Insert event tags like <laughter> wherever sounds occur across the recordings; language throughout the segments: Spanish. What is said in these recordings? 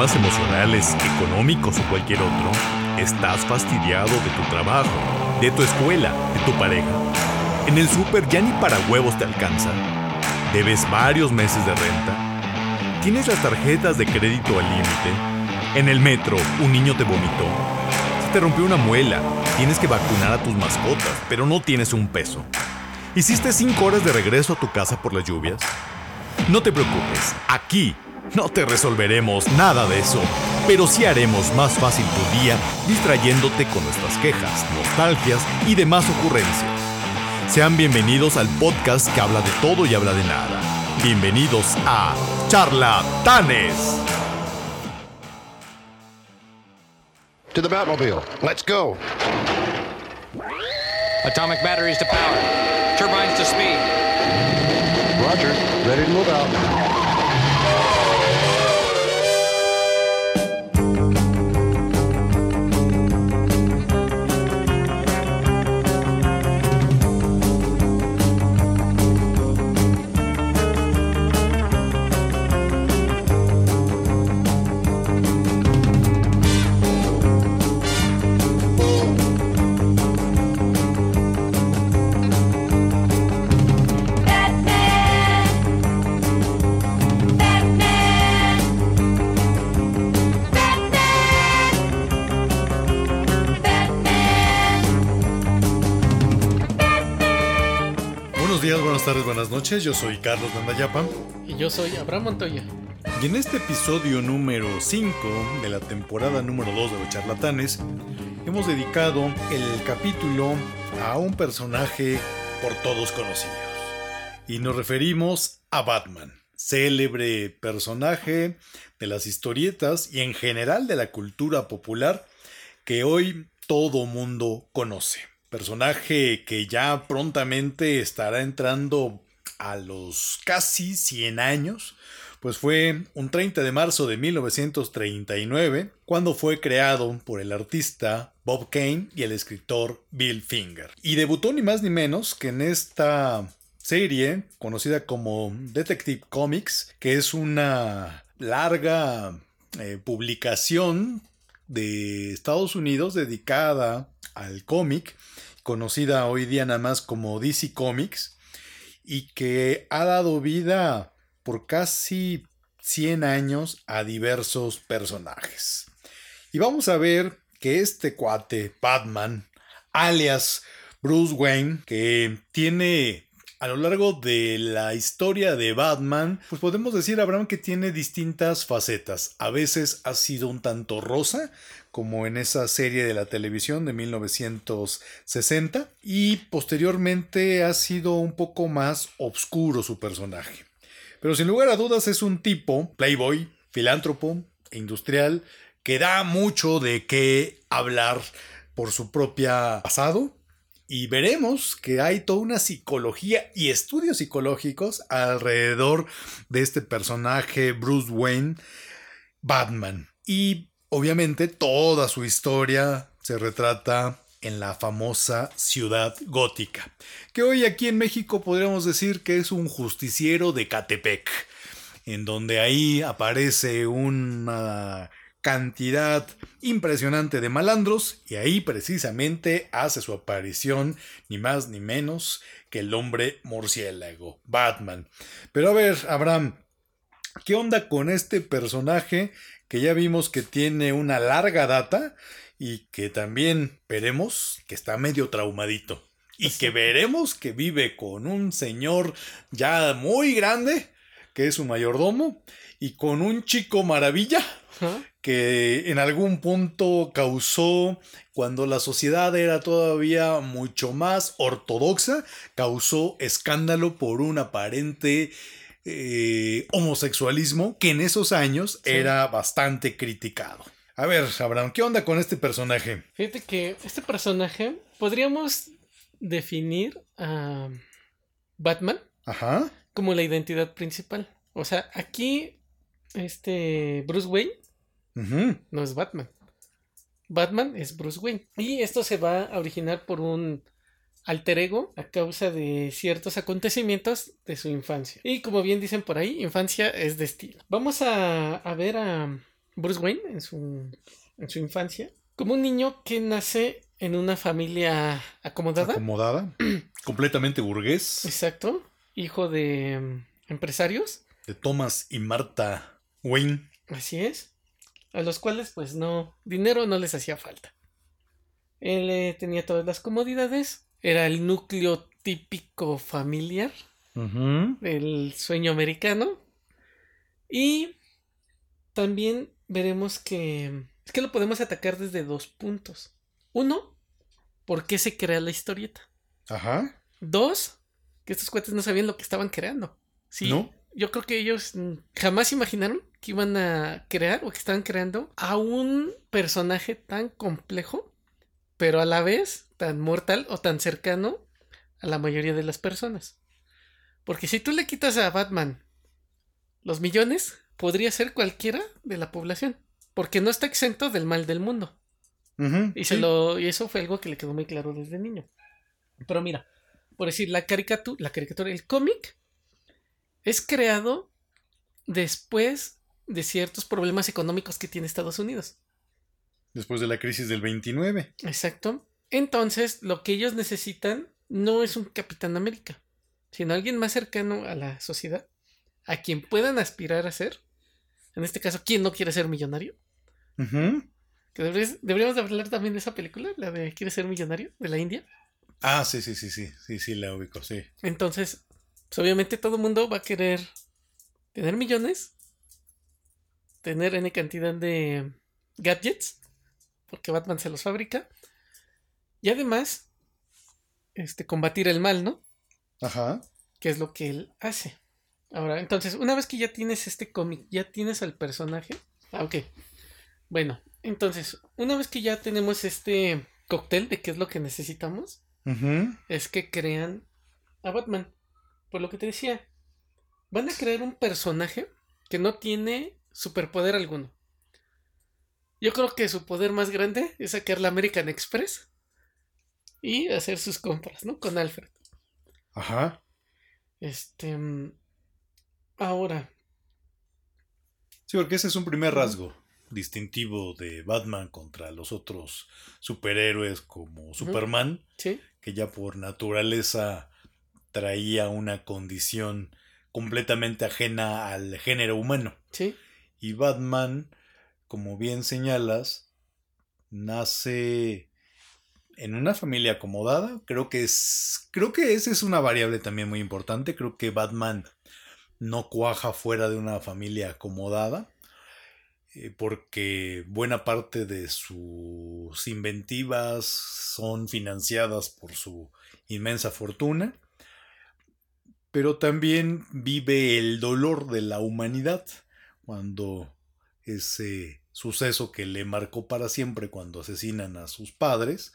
emocionales, económicos o cualquier otro, estás fastidiado de tu trabajo, de tu escuela, de tu pareja. En el súper ya ni para huevos te alcanza. Debes varios meses de renta. Tienes las tarjetas de crédito al límite. En el metro, un niño te vomitó. Se te rompió una muela. Tienes que vacunar a tus mascotas, pero no tienes un peso. ¿Hiciste cinco horas de regreso a tu casa por las lluvias? No te preocupes, aquí no te resolveremos nada de eso, pero sí haremos más fácil tu día distrayéndote con nuestras quejas, nostalgias y demás ocurrencias. Sean bienvenidos al podcast que habla de todo y habla de nada. Bienvenidos a Charlatanes. To the Batmobile. Let's go. Atomic batteries to power. Buenas noches. Yo soy Carlos Dandayapa. Y yo soy Abraham Montoya. Y en este episodio número 5 de la temporada número 2 de Los Charlatanes, hemos dedicado el capítulo a un personaje por todos conocidos. Y nos referimos a Batman, célebre personaje de las historietas y en general de la cultura popular que hoy todo mundo conoce personaje que ya prontamente estará entrando a los casi 100 años, pues fue un 30 de marzo de 1939 cuando fue creado por el artista Bob Kane y el escritor Bill Finger. Y debutó ni más ni menos que en esta serie conocida como Detective Comics, que es una larga eh, publicación de Estados Unidos dedicada al cómic conocida hoy día nada más como DC Comics, y que ha dado vida por casi 100 años a diversos personajes. Y vamos a ver que este cuate, Batman, alias Bruce Wayne, que tiene a lo largo de la historia de Batman, pues podemos decir, Abraham, que tiene distintas facetas. A veces ha sido un tanto rosa, como en esa serie de la televisión de 1960, y posteriormente ha sido un poco más oscuro su personaje. Pero sin lugar a dudas es un tipo, playboy, filántropo, industrial, que da mucho de qué hablar por su propia pasado, y veremos que hay toda una psicología y estudios psicológicos alrededor de este personaje Bruce Wayne, Batman. Y obviamente toda su historia se retrata en la famosa ciudad gótica, que hoy aquí en México podríamos decir que es un justiciero de Catepec, en donde ahí aparece una cantidad impresionante de malandros y ahí precisamente hace su aparición ni más ni menos que el hombre murciélago, Batman. Pero a ver, Abraham, ¿qué onda con este personaje que ya vimos que tiene una larga data y que también veremos que está medio traumadito? Y que veremos que vive con un señor ya muy grande, que es su mayordomo, y con un chico maravilla, que en algún punto causó, cuando la sociedad era todavía mucho más ortodoxa, causó escándalo por un aparente eh, homosexualismo que en esos años era bastante criticado. A ver, Abraham, ¿qué onda con este personaje? Fíjate que este personaje podríamos definir a Batman como la identidad principal. O sea, aquí este Bruce Wayne no es Batman. Batman es Bruce Wayne. Y esto se va a originar por un alter ego a causa de ciertos acontecimientos de su infancia. Y como bien dicen por ahí, infancia es destino. Vamos a, ver a, Bruce Wayne en su, en su infancia como un niño que nace en una familia acomodada. Acomodada, <clears throat> completamente burgués. Exacto, hijo de mm, empresarios. De Thomas y Marta Wayne. Así es. A los cuales pues no, dinero no les hacía falta. Él eh, tenía todas las comodidades, era el núcleo típico familiar del sueño americano. Y también veremos que es que lo podemos atacar desde dos puntos. Uno, ¿por qué se crea la historieta? Ajá. Dos, que estos cuates no sabían lo que estaban creando. Sí. ¿No? Yo creo que ellos jamás imaginaron que iban a crear o que estaban creando a un personaje tan complejo, pero a la vez tan mortal o tan cercano a la mayoría de las personas. Porque si tú le quitas a Batman los millones, podría ser cualquiera de la población. Porque no está exento del mal del mundo. y, se lo, y eso fue algo que le quedó muy claro desde niño. Pero mira, por decir, la caricatura, la caricatura, el cómic es creado después de ciertos problemas económicos que tiene Estados Unidos. Después de la crisis del 29. Exacto. Entonces, lo que ellos necesitan no es un Capitán América, sino alguien más cercano a la sociedad, a quien puedan aspirar a ser. En este caso, ¿quién no quiere ser millonario? que deberíamos, hablar también de esa película, la de ¿Quiere ser millonario? de la India. Ah, sí, sí, sí, sí, sí, sí, la ubico, sí. Entonces, pues obviamente todo el mundo va a querer tener millones, tener N cantidad de gadgets, porque Batman se los fabrica, y además, este, combatir el mal, ¿no? Ajá. Que es lo que él hace. Ahora, entonces, una vez que ya tienes este cómic, ya tienes al personaje. Ah, ok. Bueno, entonces, una vez que ya tenemos este cóctel de qué es lo que necesitamos, es que crean a Batman. Por lo que te decía, van a crear un personaje que no tiene superpoder alguno. Yo creo que su poder más grande es sacar la American Express y hacer sus compras, ¿no? Con Alfred. Ajá. Este. Ahora. Sí, porque ese es un primer rasgo distintivo de Batman contra los otros superhéroes como Superman, que ya por naturaleza traía una condición completamente ajena al género humano. Sí. Y Batman, como bien señalas, nace en una familia acomodada. Creo que es. Creo que esa es una variable también muy importante. Creo que Batman no cuaja fuera de una familia acomodada, eh, porque buena parte de sus inventivas son financiadas por su inmensa fortuna, pero también vive el dolor de la humanidad cuando ese suceso que le marcó para siempre cuando asesinan a sus padres,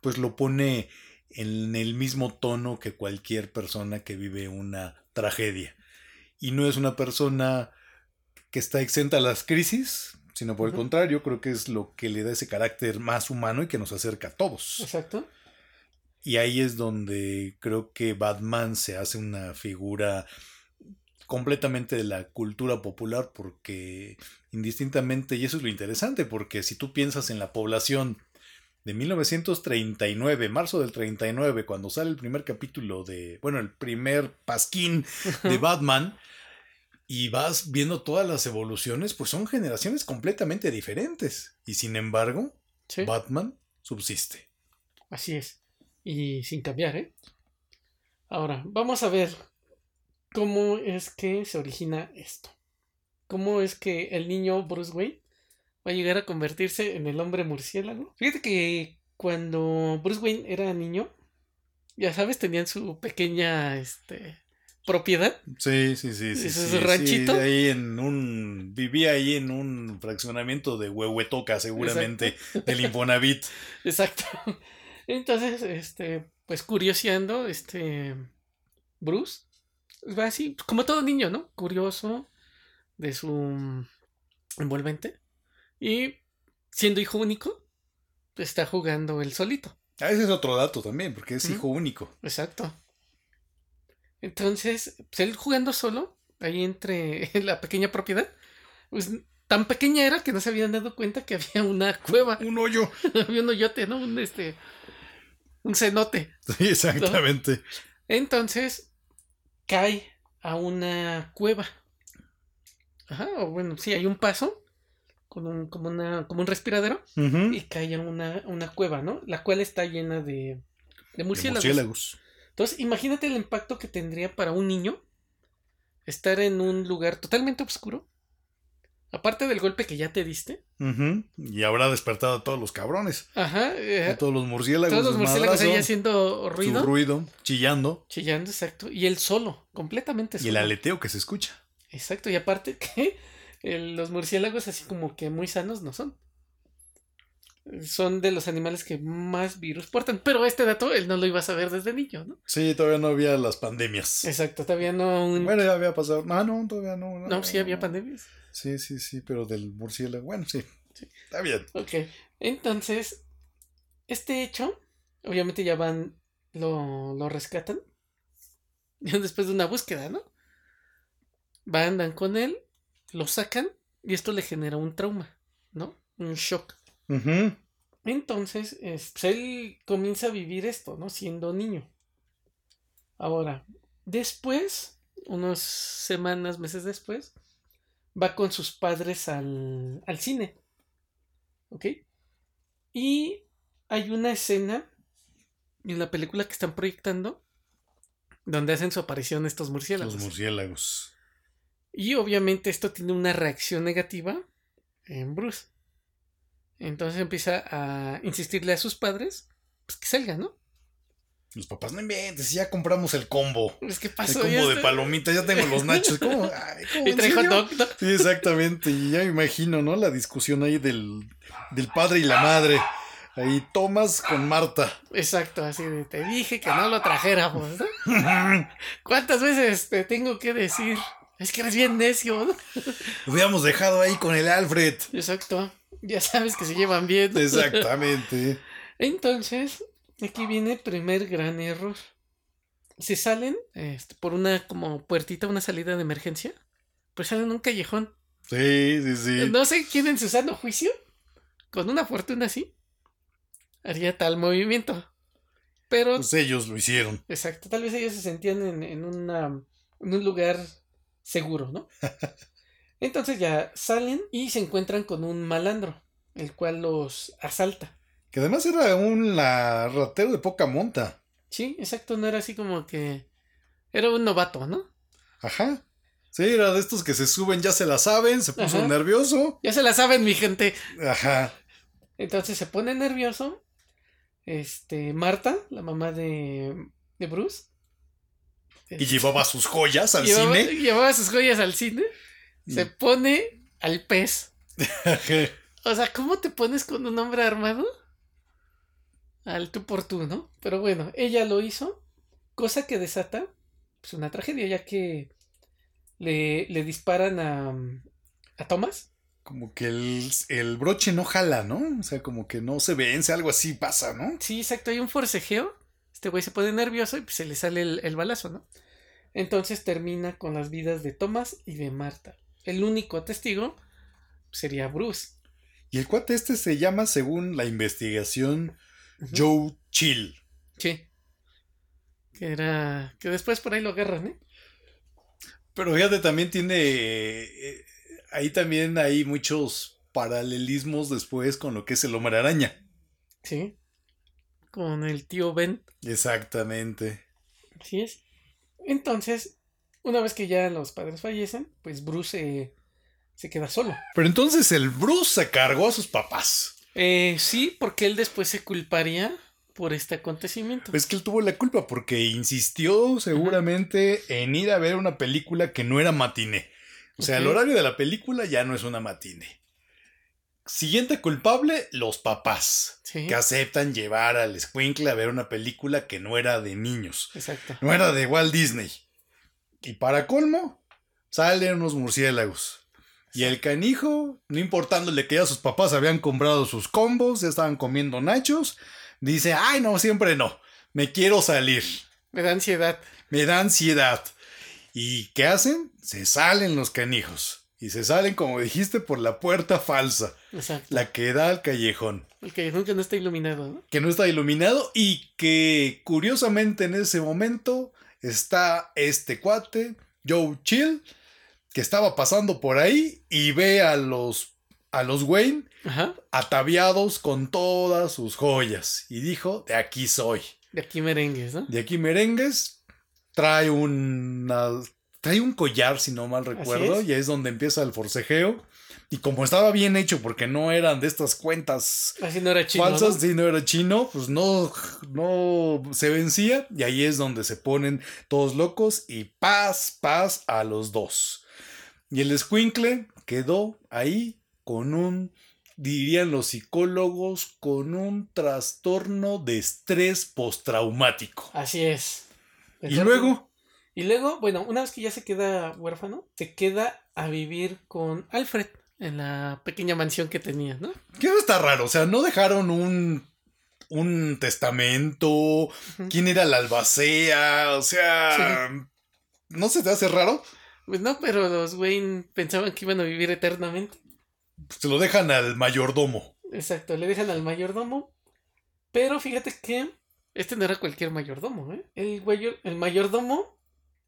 pues lo pone en el mismo tono que cualquier persona que vive una tragedia y no es una persona que está exenta a las crisis, sino por el contrario, creo que es lo que le da ese carácter más humano y que nos acerca a todos. Exacto. Y ahí es donde creo que Batman se hace una figura completamente de la cultura popular porque indistintamente, y eso es lo interesante, porque si tú piensas en la población de 1939, marzo del 39, cuando sale el primer capítulo de, bueno, el primer pasquín de <laughs> Batman, y vas viendo todas las evoluciones, pues son generaciones completamente diferentes. Y sin embargo, Batman subsiste. Así es. Y sin cambiar, ¿eh? Ahora, vamos a ver cómo es que se origina esto. ¿Cómo es que el niño Bruce Wayne va a llegar a convertirse en el hombre murciélago? Fíjate que cuando Bruce Wayne era niño, ya sabes, tenían su pequeña, este, propiedad. Sí, sí, sí. sí ¿Ese ranchito? ahí en un. Vivía ahí en un fraccionamiento de Huehuetoca, seguramente, del Infonavit. <laughs> Exacto. Entonces, este, pues curioseando, este. Bruce. Va así, como todo niño, ¿no? Curioso de su envolvente. Y siendo hijo único, está jugando él solito. Ah, ese es otro dato también, porque es hijo único. Exacto. Entonces, pues él jugando solo, ahí entre <laughs> la pequeña propiedad, pues tan pequeña era que no se habían dado cuenta que había una cueva. Un hoyo. <laughs> había un hoyote, ¿no? Un este. Un cenote. <laughs> Sí, exactamente. Entonces, cae a una cueva. Ajá, o bueno, sí, hay un paso con un, como, una, como un respiradero y cae a una, una, cueva, ¿no? La cual está llena de, de murciélagos. Entonces, imagínate el impacto que tendría para un niño estar en un lugar totalmente oscuro. Aparte del golpe que ya te diste. Y habrá despertado a todos los cabrones. Ajá. a todos los murciélagos. Todos los murciélagos ahí haciendo ruido. ruido, chillando. Chillando, exacto. Y él solo, completamente solo. Y el aleteo que se escucha. Exacto. Y aparte <laughs> que los murciélagos así como que muy sanos no son. Son de los animales que más virus portan. Pero este dato él no lo iba a saber desde niño, ¿no? Sí, todavía no había las pandemias. Exacto, todavía no. Bueno, ya había pasado. Ah, no, todavía no. No, sí había pandemias. Sí, sí, sí, pero del murciélago. Bueno, sí. Está bien. Ok. Entonces, este hecho, obviamente ya van, lo, lo rescatan. <laughs> Después de una búsqueda, ¿no? Van, andan con él, lo sacan y esto le genera un trauma, ¿no? Un shock. Entonces, pues, él comienza a vivir esto, ¿no? Siendo niño. Ahora, después, unas semanas, meses después, va con sus padres al, al cine. ¿Ok? Y hay una escena en la película que están proyectando donde hacen su aparición estos murciélagos. Los murciélagos. Y obviamente esto tiene una reacción negativa en Bruce. Entonces empieza a insistirle a sus padres pues, que salga, ¿no? Los papás, no inventes, ya compramos el combo. Es que pasó. El combo de palomitas, ya tengo los nachos. ¿Cómo? <laughs> y trae hot dog. Sí, exactamente. Y ya me imagino, ¿no? La discusión ahí del, del padre y la madre. Ahí Tomás con Marta. Exacto, así de te dije que no lo trajéramos. <laughs> ¿Cuántas veces te tengo que decir? Es que eres bien necio. ¿no? Lo hubiéramos dejado ahí con el Alfred. Exacto. Ya sabes que se llevan bien. Exactamente. <laughs> Entonces, aquí viene el primer gran error. Se salen este, por una como puertita, una salida de emergencia, pues salen en un callejón. Sí, sí, sí. No sé quién en su sano juicio, con una fortuna así, haría tal movimiento. Pero. Pues ellos lo hicieron. Exacto. Tal vez ellos se sentían en, en, una, en un lugar seguro, ¿no? <laughs> Entonces ya salen y se encuentran con un malandro, el cual los asalta. Que además era un ratero de poca monta. Sí, exacto, no era así como que. Era un novato, ¿no? Ajá. Sí, era de estos que se suben, ya se la saben, se puso nervioso. Ya se la saben, mi gente. Ajá. Entonces se pone nervioso. Este, Marta, la mamá de, de Bruce. Y llevaba sus joyas al cine. Llevaba sus joyas al cine. Se pone al pez. <laughs> o sea, ¿cómo te pones con un hombre armado? Al tú por tú, ¿no? Pero bueno, ella lo hizo, cosa que desata pues, una tragedia, ya que le, le disparan a, a Thomas. Como que el, el, broche no jala, ¿no? O sea, como que no se vence, algo así pasa, ¿no? Sí, exacto, hay un forcejeo. Este güey se pone nervioso y pues se le sale el, el balazo, ¿no? Entonces termina con las vidas de Thomas y de Marta. El único testigo sería Bruce. Y el cuate este se llama, según la investigación, Joe Chill. Sí. Que era. Que después por ahí lo agarran, ¿eh? Pero fíjate, también tiene. Eh, ahí también hay muchos paralelismos después con lo que es el hombre araña. Sí. Con el tío Ben. Exactamente. Así es. Entonces, una vez que ya los padres fallecen, pues Bruce se queda solo. Pero entonces el Bruce se cargó a sus papás. Eh, sí, porque él después se culparía por este acontecimiento. Es que él tuvo la culpa porque insistió seguramente en ir a ver una película que no era matiné. O sea, el horario de la película ya no es una matiné. Siguiente culpable, los papás. Que aceptan llevar al Squinkle a ver una película que no era de niños. Exacto. No era de Walt Disney. Y para colmo, salen unos murciélagos. Y el canijo, no importándole que ya sus papás habían comprado sus combos, ya estaban comiendo nachos, dice, ay no, siempre no, me quiero salir. Me da ansiedad. Me da ansiedad. ¿Y qué hacen? Se salen los canijos. Y se salen, como dijiste, por la puerta falsa. Exacto. La que da al callejón. El callejón que no está iluminado, ¿no? Que no está iluminado y que curiosamente en ese momento está este cuate, Joe Chill, que estaba pasando por ahí y ve a los, a los Wayne ataviados con todas sus joyas. Y dijo, de aquí soy. De aquí merengues, ¿no? De aquí merengues. Trae una Trae un collar, si no mal recuerdo, y es donde empieza el forcejeo. Y como estaba bien hecho, porque no eran de estas cuentas Así no era chino, falsas, si no era chino, pues no, no se vencía. Y ahí es donde se ponen todos locos y paz, paz a los dos. Y el escuincle quedó ahí con un, dirían los psicólogos, con un trastorno de estrés postraumático. Así es. y luego y luego, bueno, una vez que ya se queda huérfano, se queda a vivir con Alfred en la pequeña mansión que tenía, ¿no? Que está raro, o sea, no dejaron un, un testamento, quién era la albacea, o sea, ¿no se te hace raro? Pues no, pero los Wayne pensaban que iban a vivir eternamente. Se lo dejan al mayordomo. Exacto, le dejan al mayordomo. Pero fíjate que este no era cualquier mayordomo, ¿eh? El, el mayordomo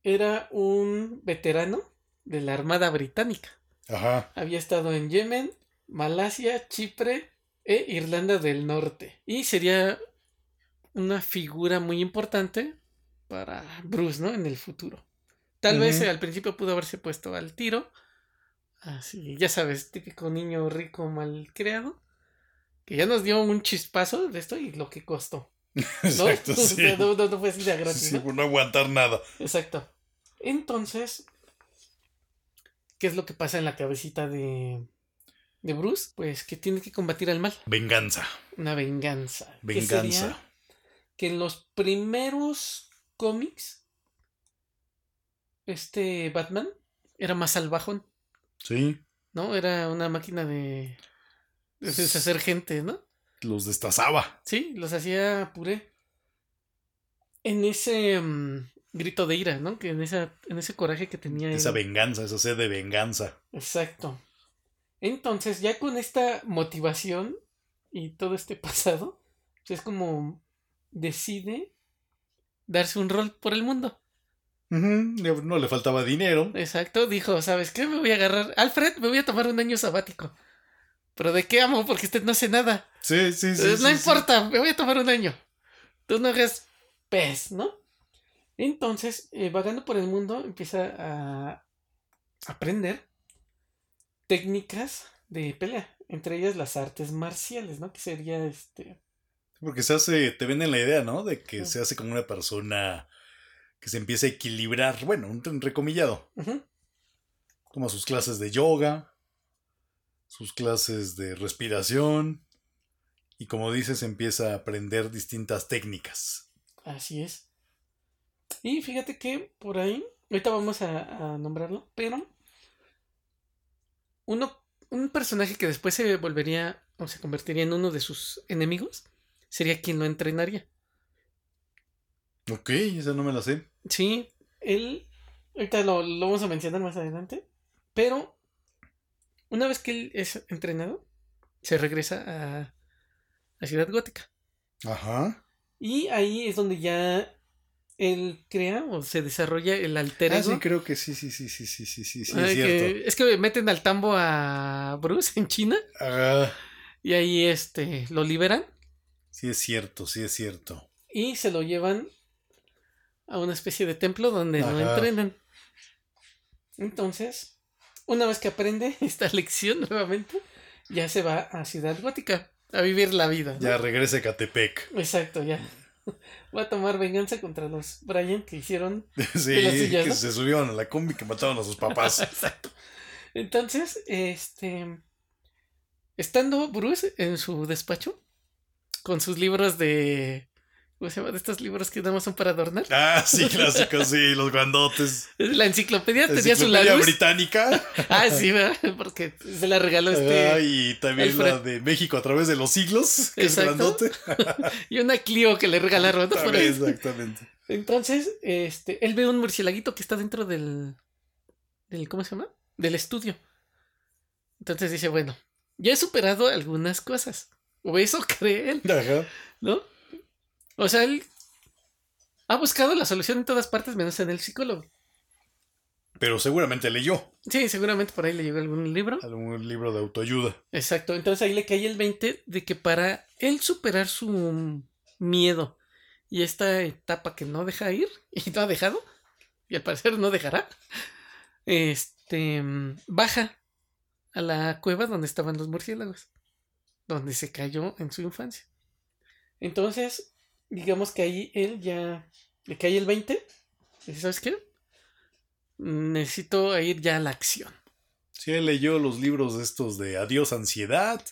era un veterano de la Armada Británica. Ajá. Había estado en Yemen, Malasia, Chipre e Irlanda del Norte. Y sería una figura muy importante para Bruce, ¿no? En el futuro. Tal vez al principio pudo haberse puesto al tiro. Así, ya sabes, típico niño rico mal creado. Que ya nos dio un chispazo de esto y lo que costó. <laughs> Exacto, <laughs> ¿no? No, fue así de gratis. Sí, por no aguantar nada. Exacto. Entonces, ¿qué es lo que pasa en la cabecita de, de Bruce? Pues que tiene que combatir al mal. Venganza. Una venganza. Venganza. Que en los primeros cómics, este Batman era más salvajón. Sí. ¿No? Era una máquina de, de deshacer gente, ¿no? Los destazaba. Sí, los hacía puré. En ese mm, grito de ira, ¿no? Que en, esa, en ese coraje que tenía. Esa venganza, esa sed de venganza. Exacto. Entonces, ya con esta motivación y todo este <laughs> pasado, pues es como decide darse un rol por el mundo. No le faltaba dinero. Exacto, dijo, ¿sabes qué? Me voy a agarrar. Alfred, me voy a tomar un año sabático. ¿Pero de qué amo? Porque usted no hace nada. Sí, sí, sí. no importa, me voy a tomar un año. Tú no hagas pez, ¿no? Entonces, eh, vagando por el mundo, empieza a aprender técnicas de pelea, entre ellas las artes marciales, ¿no? Que sería este... Porque se hace, te venden la idea, ¿no? De que se hace como una persona que se empieza a equilibrar, bueno, un recomillado. Toma sus clases de yoga, sus clases de respiración y como dices empieza a aprender distintas técnicas. Así es. Y fíjate que por ahí, ahorita vamos a, nombrarlo, pero uno, un personaje que después se volvería o se convertiría en uno de sus enemigos sería quien lo entrenaría. Ok, esa no me la sé. Sí, él, ahorita lo, lo vamos a mencionar más adelante, pero una vez que él es entrenado, se regresa a la ciudad gótica. Ajá. Y ahí es donde ya él crea o se desarrolla el alter ego. Ah, sí, creo que sí, sí, sí, sí, sí, sí, sí, es cierto. es que meten al tambo a Bruce en China. Ajá. Y ahí este lo liberan. Sí, es cierto, sí, es cierto. Y se lo llevan a una especie de templo donde lo entrenan. Entonces, una vez que aprende <laughs> esta lección nuevamente, ya se va a Ciudad Gótica a vivir la vida. Ya regresa a Catepec. Exacto, ya. <laughs> Va a tomar venganza contra los Brian que hicieron. <laughs> Sí, que se subieron a la combi que mataron a sus papás. <laughs> Exacto. Entonces, este. Estando Bruce en su despacho, con sus libros de ¿Cómo se llama? De estos libros que damos son para adornar. Ah, sí, clásicos, sí, <laughs> los grandotes. La enciclopedia tenía su enciclopedia británica. <laughs> Ah, sí, ¿verdad? porque se la regaló este. Ah, y también la de México a través de los siglos, que Exacto. es grandote. <laughs> y una Clio que le regalaron. ¿no? Exactamente. Entonces, este, él ve un murcielaguito que está dentro del, del. ¿Cómo se llama? Del estudio. Entonces dice, bueno, ya he superado algunas cosas. O eso cree él. Ajá. ¿No? O sea, él ha buscado la solución en todas partes menos en el psicólogo. Pero seguramente leyó. Sí, seguramente por ahí le llegó algún libro. Algún libro de autoayuda. Exacto. Entonces ahí le cae el 20 de que para él superar su miedo y esta etapa que no deja ir <laughs> y no ha dejado, y al parecer no dejará, este baja a la cueva donde estaban los murciélagos, donde se cayó en su infancia. Entonces, digamos que ahí él ya le cae el 20. ¿Sabes qué? Necesito ir ya a la acción. Sí, él leyó los libros estos de Adiós Ansiedad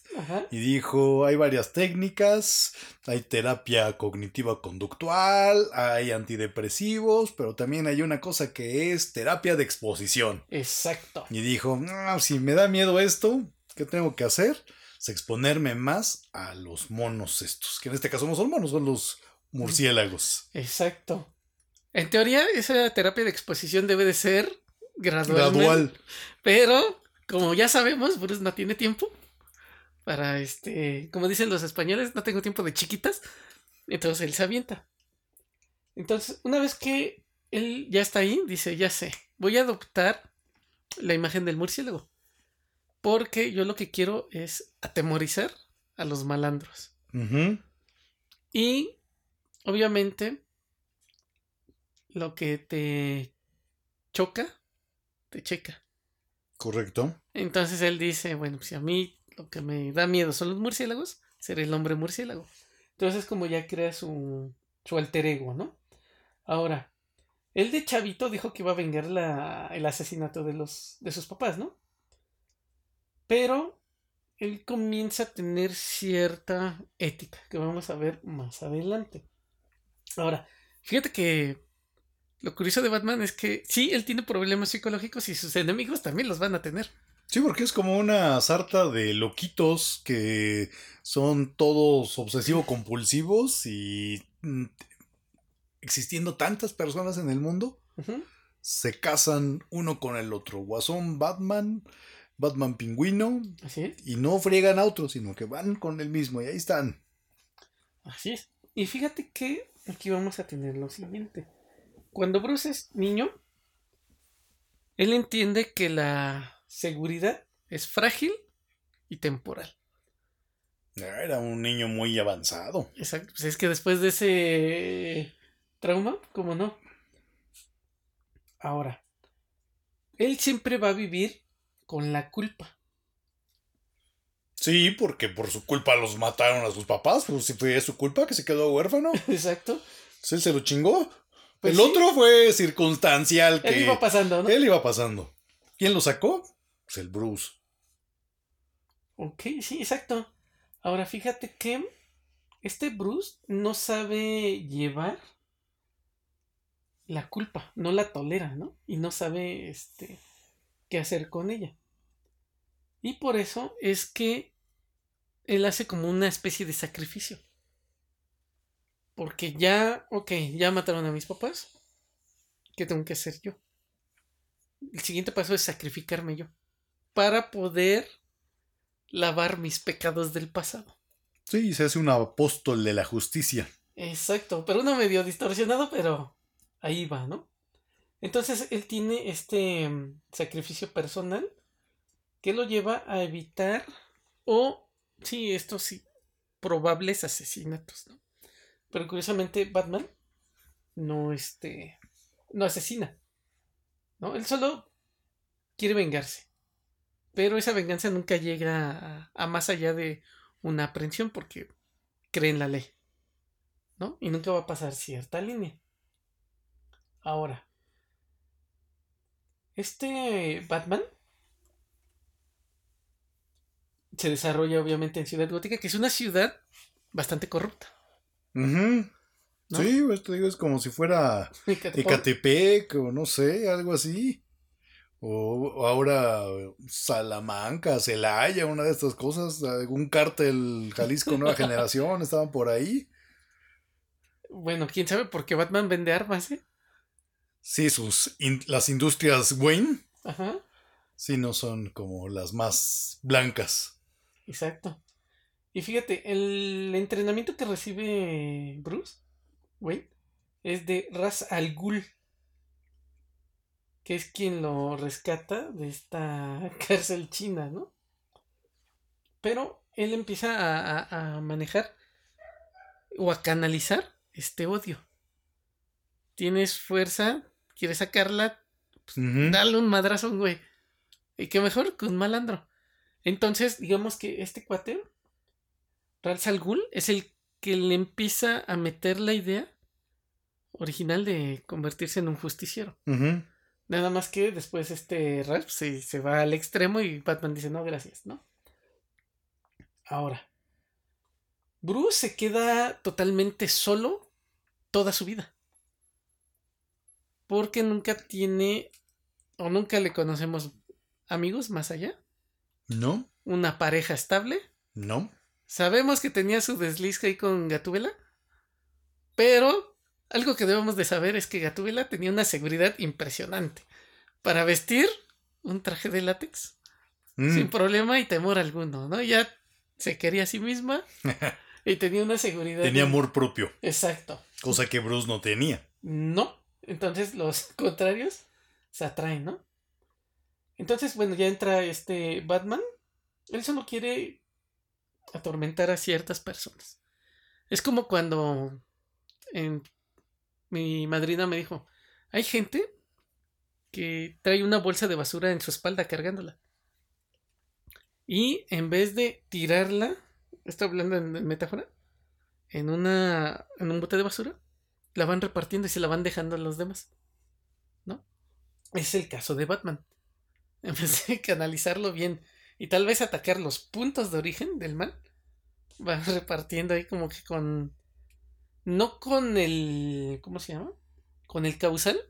y dijo, hay varias técnicas, hay terapia cognitiva conductual, hay antidepresivos, pero también hay una cosa que es terapia de exposición. Exacto. Y dijo, si me da miedo esto, ¿qué tengo que hacer? Es exponerme más a los monos estos, que en este caso no son monos, son los murciélagos. Exacto. En teoría, esa terapia de exposición debe de ser Gradual. Pero, como ya sabemos, Bruce no tiene tiempo para este, como dicen los españoles, no tengo tiempo de chiquitas. Entonces él se avienta. Entonces, una vez que él ya está ahí, dice, ya sé, voy a adoptar la imagen del murciélago. Porque yo lo que quiero es atemorizar a los malandros. Y, obviamente, lo que te choca te checa. Correcto. Entonces él dice, bueno, si a mí lo que me da miedo son los murciélagos, seré el hombre murciélago. Entonces es como ya crea su, su alter ego, ¿no? Ahora, él de chavito dijo que iba a vengar la, el asesinato de, los, de sus papás, ¿no? Pero él comienza a tener cierta ética, que vamos a ver más adelante. Ahora, fíjate que lo curioso de Batman es que sí, él tiene problemas psicológicos y sus enemigos también los van a tener. Sí, porque es como una sarta de loquitos que son todos obsesivo-compulsivos y mm, existiendo tantas personas en el mundo, se casan uno con el otro. Guasón, Batman, Batman pingüino. Así Y no friegan a otros, sino que van con el mismo y ahí están. Así es. Y fíjate que aquí vamos a tener lo siguiente cuando Bruce es niño, él entiende que la seguridad es frágil y temporal. Era un niño muy avanzado. Exacto. Pues es que después de ese trauma, ¿cómo no? Ahora, él siempre va a vivir con la culpa. Sí, porque por su culpa los mataron a sus papás. Pues si fue su culpa que se quedó huérfano. <laughs> Exacto. Pues él se lo chingó. Pues el otro fue circunstancial. Que él iba pasando, ¿no? Él iba pasando. ¿Quién lo sacó? Pues el Bruce. Ok, sí, exacto. Ahora fíjate que este Bruce no sabe llevar la culpa, no la tolera, ¿no? Y no sabe este qué hacer con ella. Y por eso es que él hace como una especie de sacrificio. Porque ya, ok, ya mataron a mis papás. ¿Qué tengo que hacer yo? El siguiente paso es sacrificarme yo. Para poder lavar mis pecados del pasado. Sí, se hace un apóstol de la justicia. Exacto, pero uno medio distorsionado, pero ahí va, ¿no? Entonces él tiene este mm, sacrificio personal que lo lleva a evitar o, sí, estos sí, probables asesinatos, ¿no? Pero curiosamente, Batman no, este, no asesina. ¿No? Él solo quiere vengarse. Pero esa venganza nunca llega a, más allá de una aprehensión porque cree en la ley. ¿No? Y nunca va a pasar cierta línea. Ahora, este Batman se desarrolla obviamente en Ciudad Gótica, que es una ciudad bastante corrupta. Sí, esto digo, es como si fuera Ecatepec o no sé, algo así. O, ahora Salamanca, Celaya, una de estas cosas, algún cártel Jalisco Nueva <laughs> Generación, estaban por ahí. Bueno, quién sabe por qué Batman vende armas, ¿eh? Sí, sus las industrias Wayne. Ajá. Sí, no son como las más blancas. Exacto. Y fíjate, el entrenamiento que recibe Bruce, güey, es de Ras Al Ghul, que es quien lo rescata de esta <laughs> cárcel china, ¿no? Pero él empieza a, a manejar o a canalizar este odio. Tienes fuerza, quieres sacarla, pues, dale un madrazo, güey. Y qué mejor que un malandro. Entonces, digamos que este cuate, Rals al Ghul, es el que le empieza a meter la idea original de convertirse en un justiciero. Nada más que después este Ralph se, se va al extremo y Batman dice, no, gracias, ¿no? Ahora, Bruce se queda totalmente solo toda su vida. Porque nunca tiene o nunca le conocemos amigos más allá. No. Una pareja estable. No. Sabemos que tenía su desliz ahí con Gatúbela. Pero algo que debemos de saber es que Gatúbela tenía una seguridad impresionante. Para vestir un traje de látex. Mm. Sin problema y temor alguno, ¿no? Ya se quería a sí misma. <laughs> Y tenía una seguridad. Tenía amor propio. Exacto. Cosa que Bruce no tenía. No. Entonces los <laughs> contrarios se atraen, ¿no? Entonces, bueno, ya entra este Batman. Él solo quiere atormentar a ciertas personas. Es como cuando en, mi madrina me dijo, hay gente que trae una bolsa de basura en su espalda cargándola. Y en vez de tirarla está hablando en, metáfora, en una en un bote de basura, la van repartiendo y se la van dejando a los demás. ¿No? Es el caso de Batman. <laughs> En vez de canalizarlo bien y tal vez atacar los puntos de origen del mal, va <laughs> repartiendo ahí como que con no con el ¿cómo se llama? con el causal,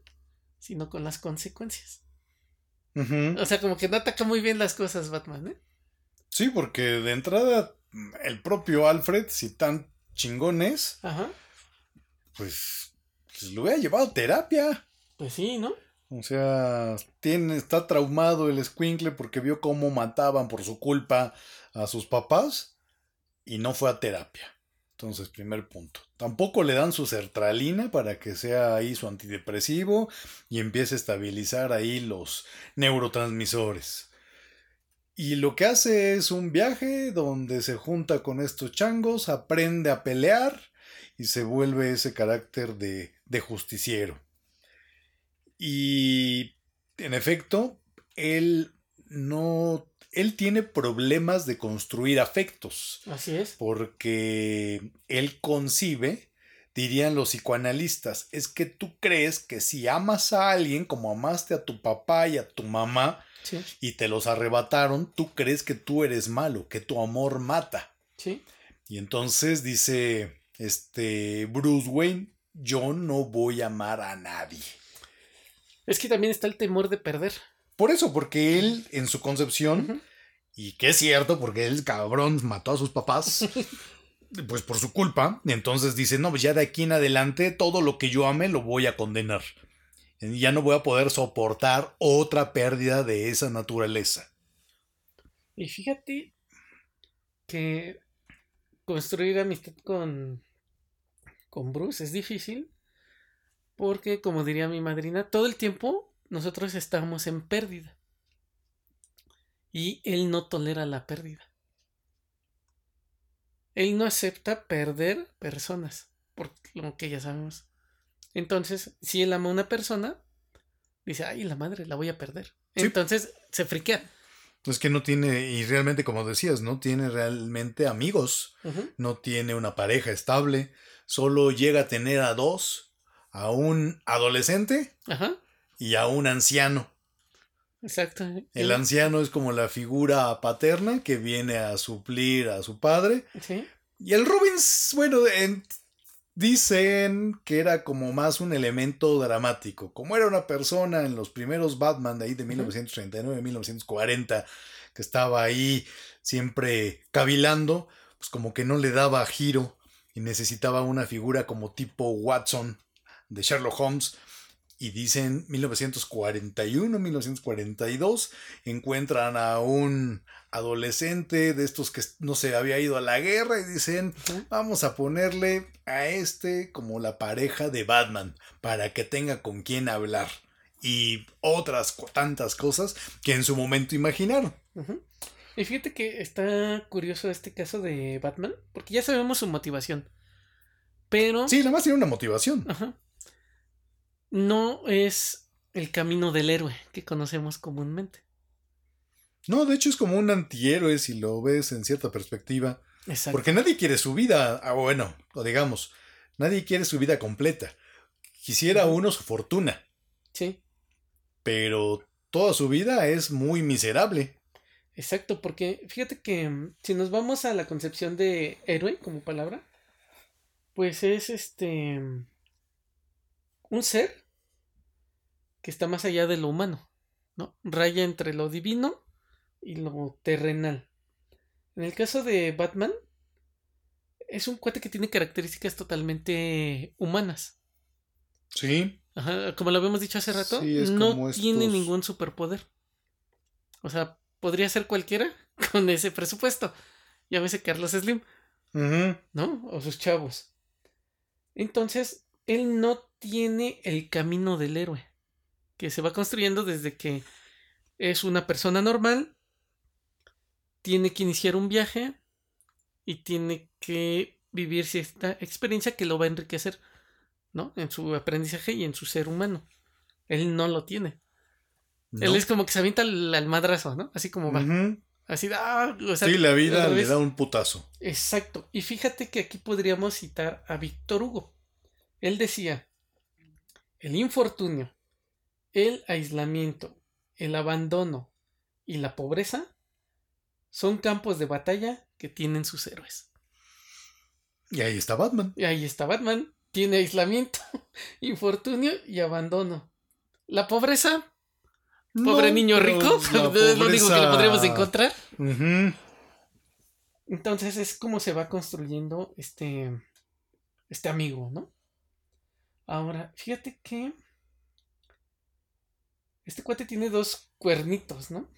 sino con las consecuencias. O sea, como que no ataca muy bien las cosas Batman, ¿eh? Sí, porque de entrada el propio Alfred, si tan chingones, Ajá. Pues, pues, lo hubiera llevado terapia. Pues sí, ¿no? O sea, tiene, está traumado el squinkle porque vio cómo mataban por su culpa a sus papás y no fue a terapia. Entonces, primer punto. Tampoco le dan su sertralina para que sea ahí su antidepresivo y empiece a estabilizar ahí los neurotransmisores. Y lo que hace es un viaje donde se junta con estos changos, aprende a pelear y se vuelve ese carácter de, de justiciero. Y en efecto, él no. Él tiene problemas de construir afectos. Así es. Porque él concibe, dirían los psicoanalistas, es que tú crees que si amas a alguien como amaste a tu papá y a tu mamá, y te los arrebataron, tú crees que tú eres malo, que tu amor mata. Sí. Y entonces dice este Bruce Wayne, yo no voy a amar a nadie. Es que también está el temor de perder. Por eso, porque él en su concepción, y que es cierto, porque él cabrón mató a sus papás, <laughs> pues por su culpa, entonces dice, no, pues ya de aquí en adelante todo lo que yo ame lo voy a condenar ya no voy a poder soportar otra pérdida de esa naturaleza. Y fíjate que construir amistad con, con Bruce es difícil porque, como diría mi madrina, todo el tiempo nosotros estamos en pérdida. Y él no tolera la pérdida. Él no acepta perder personas, por lo que ya sabemos. Entonces, si él ama a una persona, dice, ay, la madre, la voy a perder. Entonces, se friquea. Es que no tiene, y realmente, como decías, no tiene realmente amigos, no tiene una pareja estable, solo llega a tener a dos, a un adolescente y a un anciano. Exacto. El anciano es como la figura paterna que viene a suplir a su padre. Sí. Y el Rubens, bueno, en, Dicen que era como más un elemento dramático. Como era una persona en los primeros Batman de ahí de 1939-1940, que estaba ahí siempre cavilando, pues como que no le daba giro y necesitaba una figura como tipo Watson de Sherlock Holmes. y dicen 1941, 1942, encuentran a un adolescente de estos que no se había ido a la guerra y dicen, vamos a ponerle a este como la pareja de Batman para que tenga con quién hablar y otras tantas cosas que en su momento imaginaron. Y fíjate que está curioso este caso de Batman, porque ya sabemos su motivación. Pero. Sí, nada más tiene una motivación. Ajá no es el camino del héroe que conocemos comúnmente. No, de hecho es como un antihéroe si lo ves en cierta perspectiva. Exacto. Porque nadie quiere su vida, ah, bueno, o digamos, nadie quiere su vida completa. Quisiera uno su fortuna. Sí. Pero toda su vida es muy miserable. Exacto, porque fíjate que mm, si nos vamos a la concepción de héroe como palabra, pues es este un ser que está más allá de lo humano, ¿no? Raya entre lo divino y lo terrenal. En el caso de Batman, es un cuate que tiene características totalmente humanas. Sí. Ajá, como lo habíamos dicho hace rato, no tiene ningún superpoder. O sea, podría ser cualquiera <laughs> con ese presupuesto. Llámese Carlos Slim. ¿No? O sus chavos. Entonces, él no tiene el camino del héroe, que se va construyendo desde que es una persona normal, tiene que iniciar un viaje y tiene que vivir cierta experiencia que lo va a enriquecer, ¿no? En su aprendizaje y en su ser humano. Él no lo tiene. Él es como que se avienta al, madrazo, ¿no? Así como va. Así, ah, sí, la vida le da un putazo. Exacto. Y fíjate que aquí podríamos citar a Víctor Hugo. Él decía, el infortunio, el aislamiento, el abandono y la pobreza son campos de batalla que tienen sus héroes. Y ahí está Batman. Y ahí está Batman. Tiene aislamiento, <laughs> infortunio y abandono. La pobreza. Pobre niño rico. Es <laughs> lo único que le podríamos encontrar. Entonces es como se va construyendo este. Este amigo, ¿no? Ahora, fíjate que. Este cuate tiene dos cuernitos, ¿no?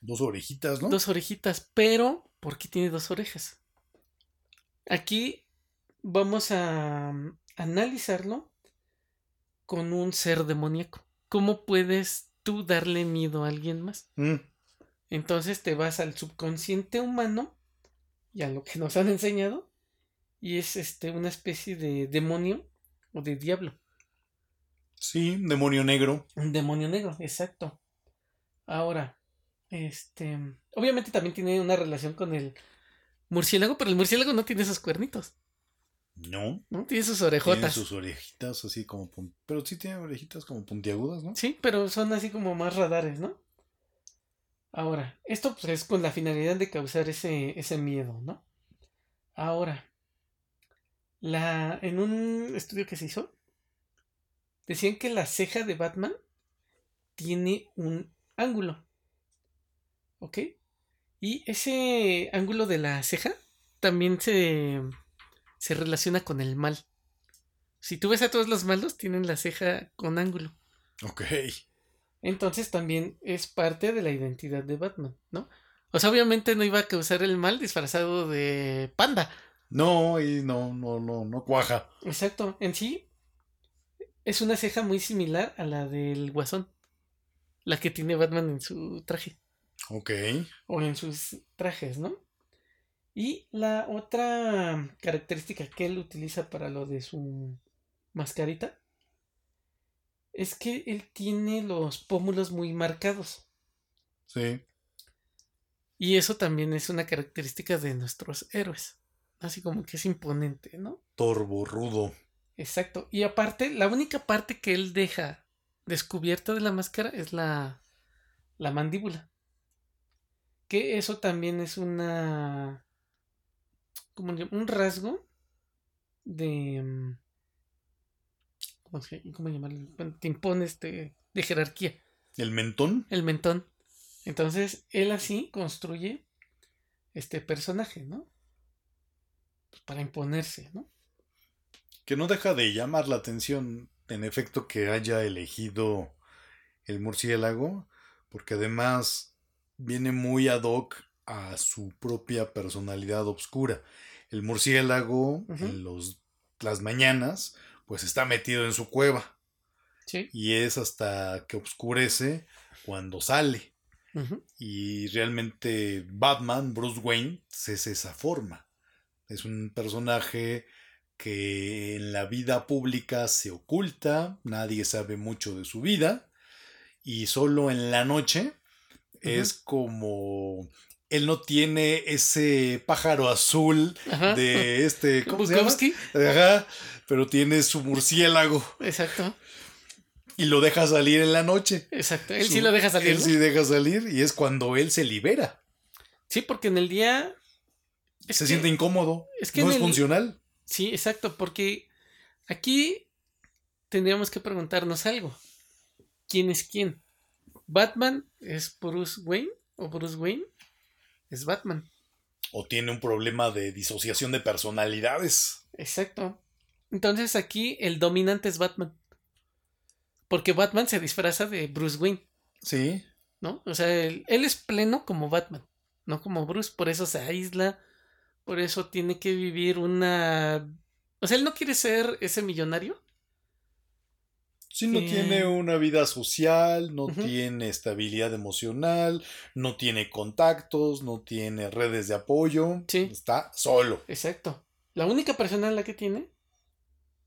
Dos orejitas, ¿no? Dos orejitas, pero ¿por qué tiene dos orejas? Aquí vamos a analizarlo con un ser demoníaco. ¿Cómo puedes tú darle miedo a alguien más? Mm. Entonces te vas al subconsciente humano y a lo que nos han enseñado y es este una especie de demonio o de diablo. Sí, demonio negro. Un demonio negro, exacto. Ahora, este, obviamente también tiene una relación con el murciélago, pero el murciélago no tiene esos cuernitos. No. No tiene sus orejotas. Tiene sus orejitas así como pero sí tiene orejitas como puntiagudas, ¿no? Sí, pero son así como más radares, ¿no? Ahora, esto pues, es con la finalidad de causar ese, ese miedo, ¿no? Ahora, la, en un estudio que se hizo, decían que la ceja de Batman tiene un ángulo. ¿Ok? Y ese ángulo de la ceja también se, se relaciona con el mal. Si tú ves a todos los malos, tienen la ceja con ángulo. Ok. Entonces también es parte de la identidad de Batman, ¿no? O sea, obviamente no iba a causar el mal disfrazado de panda. No, y no, no, no, no cuaja. Exacto. En sí, es una ceja muy similar a la del guasón. La que tiene Batman en su traje. Ok. O en sus trajes, ¿no? Y la otra característica que él utiliza para lo de su mascarita es que él tiene los pómulos muy marcados. Sí. Y eso también es una característica de nuestros héroes. Así como que es imponente, ¿no? Torbo, rudo. Exacto. Y aparte, la única parte que él deja descubierta de la máscara es la, la mandíbula. Que eso también es una. como un rasgo de. Mm, ¿Cómo, se, cómo llamarlo? te impone este. de jerarquía. ¿El mentón? El mentón. Entonces, él así construye este personaje, ¿no? Para imponerse, ¿no? Que no deja de llamar la atención en efecto que haya elegido el murciélago, porque además viene muy ad hoc a su propia personalidad oscura. El murciélago en los, las mañanas, pues está metido en su cueva. Y es hasta que oscurece cuando sale. Y realmente Batman, Bruce Wayne, es esa forma. Es un personaje que en la vida pública se oculta, nadie sabe mucho de su vida, y solo en la noche es como él no tiene ese pájaro azul de este ¿cómo se llama? Ajá, pero tiene su murciélago. Exacto. Y lo deja salir en la noche. Exacto, él sí lo deja salir. Él sí deja salir y es cuando él se libera. Sí, porque en el día se siente incómodo. Es que no es funcional. Sí, exacto, porque aquí tendríamos que preguntarnos algo. ¿Quién es quién? ¿Batman es Bruce Wayne o Bruce Wayne es Batman? O tiene un problema de disociación de personalidades. Exacto. Entonces aquí el dominante es Batman. Porque Batman se disfraza de Bruce Wayne. Sí. ¿No? O sea, él, él es pleno como Batman, no como Bruce. Por eso se aísla, por eso tiene que vivir una... O sea, él no quiere ser ese millonario. Si no tiene una vida social, no tiene estabilidad emocional, no tiene contactos, no tiene redes de apoyo. Sí. Está solo. Exacto. La única persona en la que tiene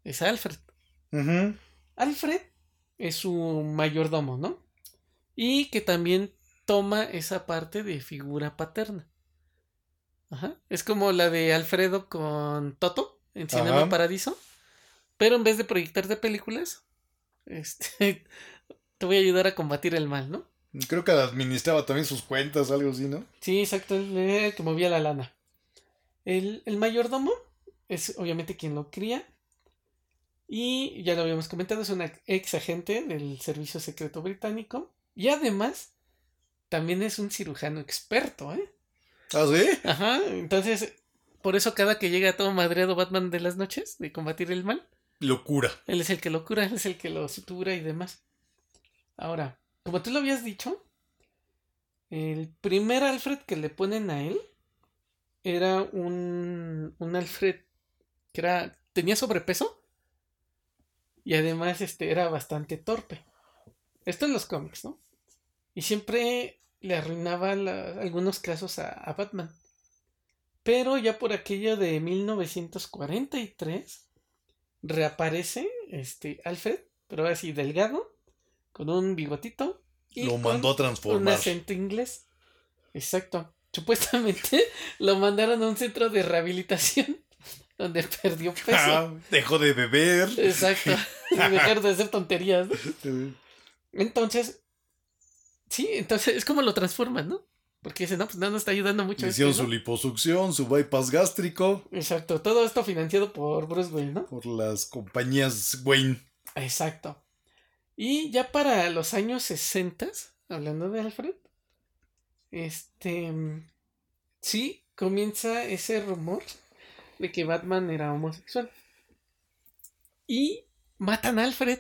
es Alfred. Alfred es su mayordomo, ¿no? Y que también toma esa parte de figura paterna. Ajá. Es como la de Alfredo con Toto en Cinema Paradiso. Pero en vez de proyectarte películas, este, <laughs> te voy a ayudar a combatir el mal, ¿no? Creo que administraba también sus cuentas, algo así, ¿no? Sí, exacto, que movía la lana. El, el mayordomo es obviamente quien lo cría. Y ya lo habíamos comentado, es un ex agente del Servicio Secreto Británico. Y además, también es un cirujano experto, ¿eh? ¿Ah, sí? Ajá, entonces, por eso cada que llega todo madreado Batman de las noches, de combatir el mal. Locura. Él es el que lo cura, él es el que lo sutura y demás. Ahora, como tú lo habías dicho, el primer Alfred que le ponen a él era un, un Alfred que era, tenía sobrepeso y además este, era bastante torpe. Esto en los cómics, ¿no? Y siempre le arruinaba algunos casos a, Batman. Pero ya por aquello de 1943 reaparece este Alfred, pero ahora sí delgado, con un bigotito. Y lo mandó a transformar. Un acento inglés. Exacto. <laughs> Supuestamente lo mandaron a un centro de rehabilitación <laughs> donde perdió peso. Ah, dejó de beber. Exacto. y <laughs> dejar de hacer tonterías. Entonces, Sí, entonces es como lo transforman, ¿no? Porque dicen, no, pues no nos está ayudando mucho. Hicieron su liposucción, su bypass gástrico. Exacto, todo esto financiado por Bruce Wayne, ¿no? Por las compañías Wayne. Exacto. Y ya para los años 60, hablando de Alfred, este. Sí, comienza ese rumor de que Batman era homosexual. Y matan a Alfred.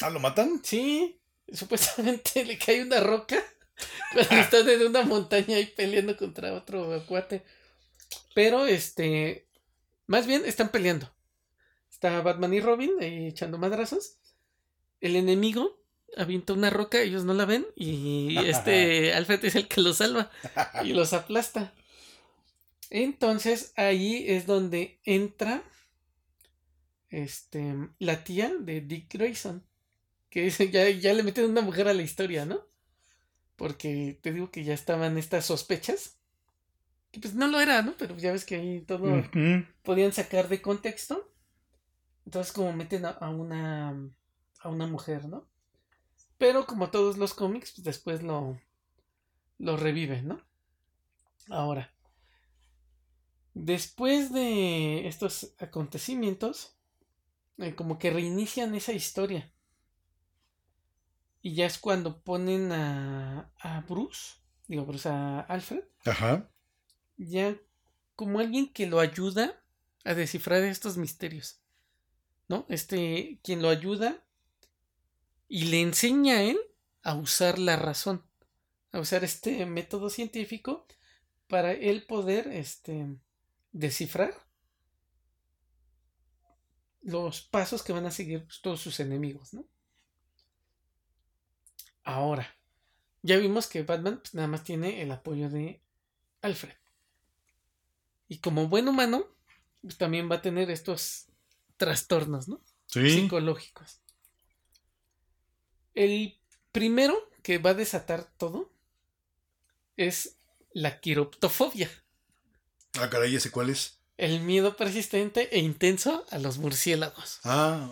¿Ah, lo matan? Sí <laughs> supuestamente le cae una roca <laughs> cuando están en una montaña ahí peleando contra otro cuate. Pero este, más bien están peleando. Está Batman y Robin ahí echando madrazos. El enemigo avienta una roca, ellos no la ven y <laughs> este Alfred es el que los salva y los aplasta. Entonces ahí es donde entra este la tía de Dick Grayson que ya, ya le meten una mujer a la historia, ¿no? Porque te digo que ya estaban estas sospechas. Que pues no lo era, ¿no? Pero ya ves que ahí todo podían sacar de contexto. Entonces como meten a, una a una mujer, ¿no? Pero como todos los cómics, pues después lo lo reviven, ¿no? Ahora, después de estos acontecimientos, eh, como que reinician esa historia. Y ya es cuando ponen a, a Bruce, digo, Bruce, a Alfred. Ajá. Ya como alguien que lo ayuda a descifrar estos misterios. ¿no? Este, quien lo ayuda y le enseña a él a usar la razón, a usar este método científico para él poder, este, descifrar los pasos que van a seguir todos sus enemigos, ¿no? Ahora, ya vimos que Batman pues, nada más tiene el apoyo de Alfred. Y como buen humano, pues, también va a tener estos trastornos, ¿no? Psicológicos. El primero que va a desatar todo es la quiroptofobia. Ah, caray, ¿ese cuál es? El miedo persistente e intenso a los murciélagos. Ah,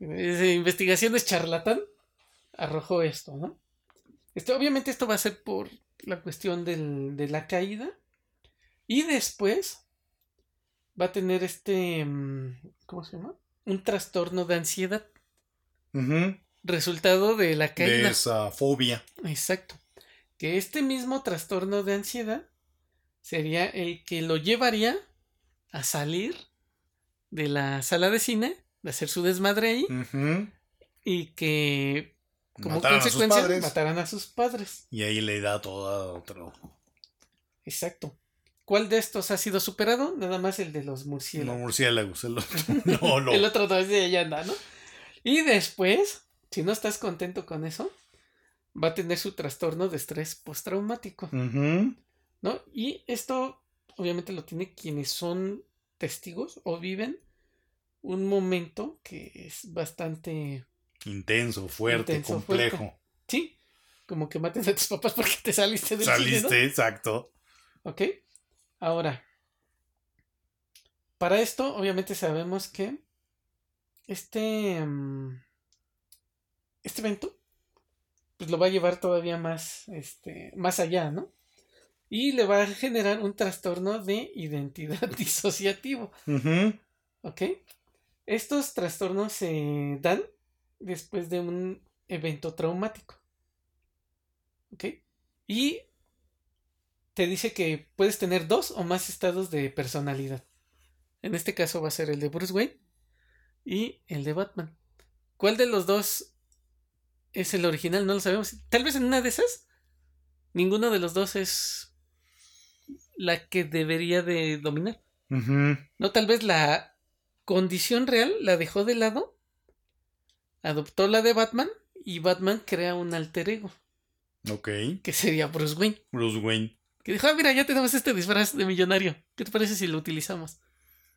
investigaciones charlatán arrojó esto, ¿no? Esto, obviamente esto va a ser por la cuestión de la caída. Y después va a tener este... Mm, ¿Cómo se llama? Un trastorno de ansiedad. Resultado de la caída. De esa fobia. Exacto. Que este mismo trastorno de ansiedad sería el que lo llevaría a salir de la sala de cine, de hacer su desmadre ahí, y que como consecuencia matarán a sus padres. Y ahí le da todo otro. Exacto. ¿Cuál de estos ha sido superado? Nada más el de los murciélagos. No, murciélagos, el otro. <laughs> No, no. el otro de allá anda, ¿no? Y después, si no estás contento con eso, va a tener su trastorno de estrés postraumático. ¿No? Y esto, obviamente, lo tiene quienes son testigos o viven un momento que es bastante Intenso, fuerte, complejo. Sí, como que mates a tus papás porque te saliste del Saliste, exacto. Ok. Ahora, para esto, obviamente sabemos que este, mm, este evento pues lo va a llevar todavía más, este, más allá, ¿no? Y le va a generar un trastorno de identidad <laughs> disociativo. ¿Ok? Estos trastornos se dan después de un evento traumático. ¿Ok? Y te dice que puedes tener dos o más estados de personalidad. En este caso va a ser el de Bruce Wayne y el de Batman. ¿Cuál de los dos es el original? No lo sabemos. Tal vez en una de esas, ninguno de los dos es la que debería de dominar. No, tal vez la condición real la dejó de lado adoptó la de Batman y Batman crea un alter ego. Ok. Que sería Bruce Wayne. Bruce Wayne. Que dijo, ah, mira, ya tenemos este disfraz de millonario. ¿Qué te parece si lo utilizamos?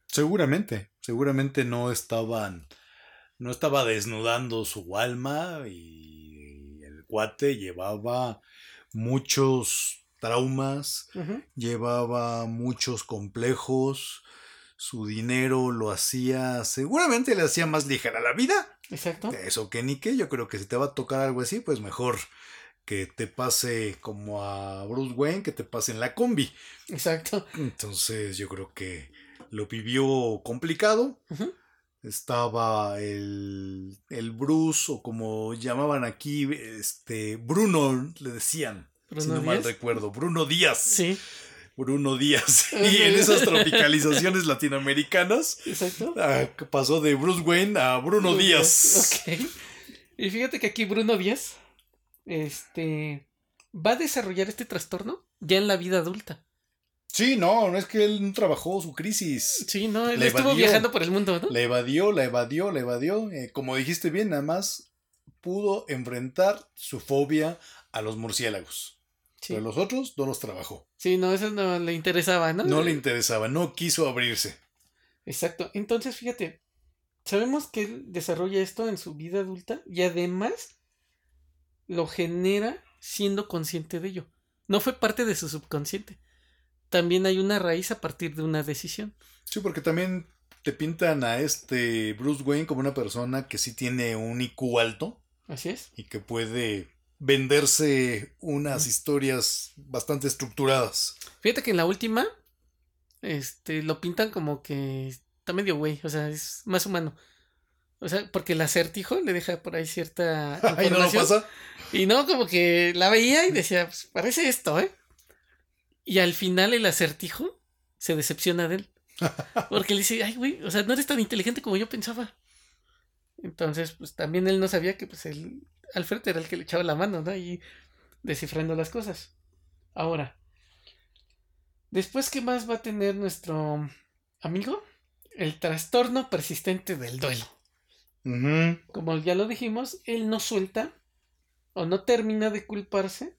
Seguramente, seguramente no estaban, no estaba desnudando su alma y el cuate llevaba muchos traumas, llevaba muchos complejos, su dinero lo hacía, seguramente le hacía más ligera la vida. Exacto. Eso que ni que, yo creo que si te va a tocar algo así, pues mejor que te pase como a Bruce Wayne, que te pase en la combi. Exacto. Entonces yo creo que lo vivió complicado. Estaba el, el Bruce, o como llamaban aquí, este Bruno, le decían, si no mal recuerdo, Bruno Díaz. Sí. Bruno Díaz. y en esas tropicalizaciones latinoamericanas Exacto. Ah, pasó de Bruce Wayne a Bruno Díaz. Ok. Y fíjate que aquí Bruno Díaz este, va a desarrollar este trastorno ya en la vida adulta. Sí, no, no es que él no trabajó su crisis. Sí, no, él estuvo viajando por el mundo, ¿no? La evadió, la evadió, la evadió. Eh, como dijiste bien, nada más pudo enfrentar su fobia a los murciélagos. Pero los otros no los trabajó. Sí, no, eso no le interesaba, ¿no? No le interesaba, no quiso abrirse. Exacto. Entonces, fíjate, sabemos que él desarrolla esto en su vida adulta y además lo genera siendo consciente de ello. No fue parte de su subconsciente. También hay una raíz a partir de una decisión. Sí, porque también te pintan a este Bruce Wayne como una persona que sí tiene un IQ alto. Así es. Y que puede venderse unas historias bastante estructuradas. Fíjate que en la última, este, lo pintan como que está medio güey, o sea, es más humano. O sea, porque el acertijo le deja por ahí cierta <laughs> ¿Ahí no lo pasa? Y no, como que la veía y decía, pues parece esto, ¿eh? Y al final el acertijo se decepciona de él. <laughs> Porque le dice, ay, güey, o sea, no eres tan inteligente como yo pensaba. Entonces, pues también él no sabía que pues el Alfred era el que le echaba la mano, ¿no? Y descifrando las cosas. Ahora, después, ¿qué más va a tener nuestro amigo? El trastorno persistente del duelo. Como ya lo dijimos, él no suelta o no termina de culparse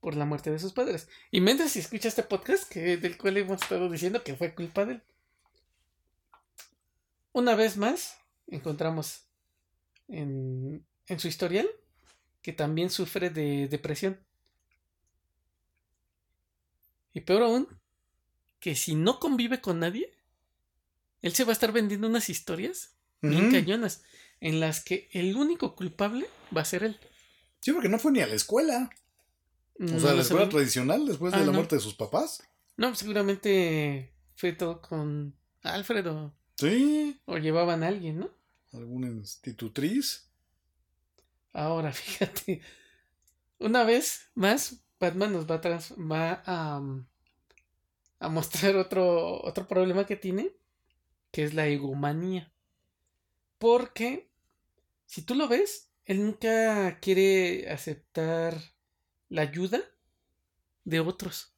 por la muerte de sus padres. Y mientras si escucha este podcast, que, del cual hemos estado diciendo que fue culpa de él. Una vez más, encontramos en, en su historial que también sufre de depresión. Y peor aún, que si no convive con nadie, él se va a estar vendiendo unas historias bien cañonas en las que el único culpable va a ser él. Sí, porque no fue ni a la escuela. O sea, la escuela tradicional después de ah, la muerte de sus papás. No, seguramente fue todo con Alfredo. Sí. O llevaban a alguien, ¿no? ¿Alguna institutriz? Ahora, <laughs> fíjate. Una vez más, Batman nos va a, va a, a mostrar otro, otro problema que tiene, que es la egomanía. Porque, si tú lo ves, él nunca quiere aceptar la ayuda de otros.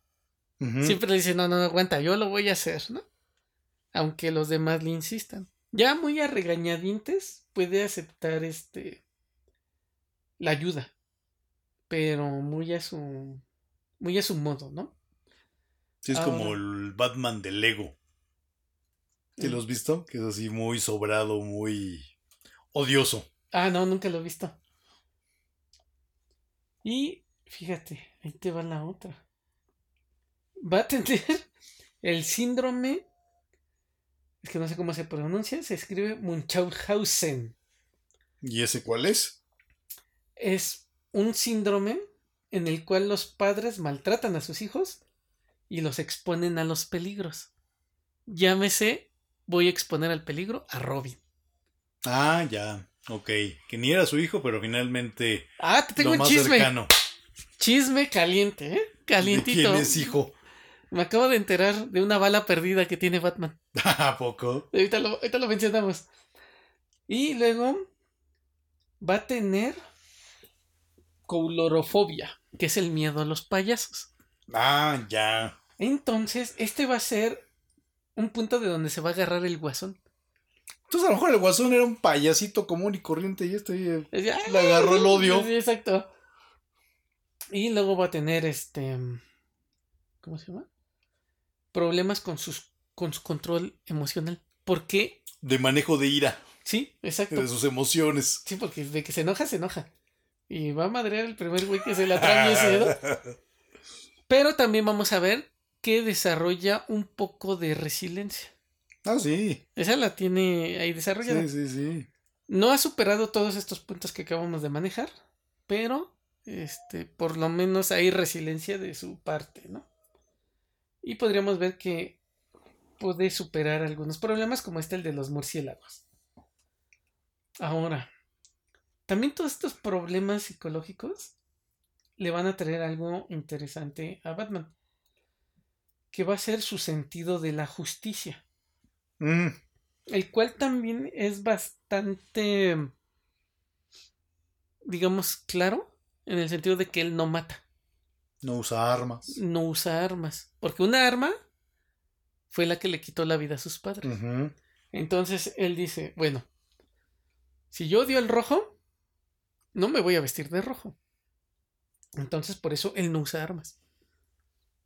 Siempre le dice, no, no, aguanta, yo lo voy a hacer, ¿no? Aunque los demás le insistan. Ya muy a regañadientes puede aceptar este la ayuda. Pero muy a su. muy a su modo, ¿no? Sí, es como el Batman del Lego. ¿Te lo has visto? Que es así muy sobrado, muy odioso. Ah, no, nunca lo he visto. Y fíjate, ahí te va la otra. Va a tener <laughs> el síndrome. Es que no sé cómo se pronuncia. Se escribe Munchausen. ¿Y ese cuál es? Es un síndrome en el cual los padres maltratan a sus hijos y los exponen a los peligros. Llámese voy a exponer al peligro a Robin. Ah, ya. Ok. Que ni era su hijo, pero finalmente. Ah, te tengo un chisme. Chisme caliente, ¿eh? Calientito. ¿De quién es hijo? Me acabo de enterar de una bala perdida que tiene Batman. <laughs> ¿A poco? Ahorita lo, ahorita lo mencionamos. Y luego va a tener coulorofobia, que es el miedo a los payasos. Ah, ya. Entonces, este va a ser un punto de donde se va a agarrar el guasón. Entonces a lo mejor el guasón era un payasito común y corriente y este le agarró el odio. Sí, exacto. Y luego va a tener este. ¿Cómo se llama? Problemas con, sus, con su control emocional. ¿Por qué? De manejo de ira. Sí, exacto. De sus emociones. Sí, porque de que se enoja, se enoja. Y va a madrear el primer güey que se le atraviese. <laughs> Pero también vamos a ver que desarrolla un poco de resiliencia. Ah, sí. Esa la tiene ahí desarrollada. Sí, sí, sí. No ha superado todos estos puntos que acabamos de manejar, pero este, por lo menos hay resiliencia de su parte, ¿no? Y podríamos ver que puede superar algunos problemas como este el de los murciélagos. Ahora, también todos estos problemas psicológicos le van a traer algo interesante a Batman que va a ser su sentido de la justicia. Mm. El cual también es bastante, digamos, claro, en el sentido de que él no mata. No usa armas. No usa armas. Porque una arma fue la que le quitó la vida a sus padres. Entonces él dice, bueno, si yo odio el rojo, no me voy a vestir de rojo. Entonces por eso él no usa armas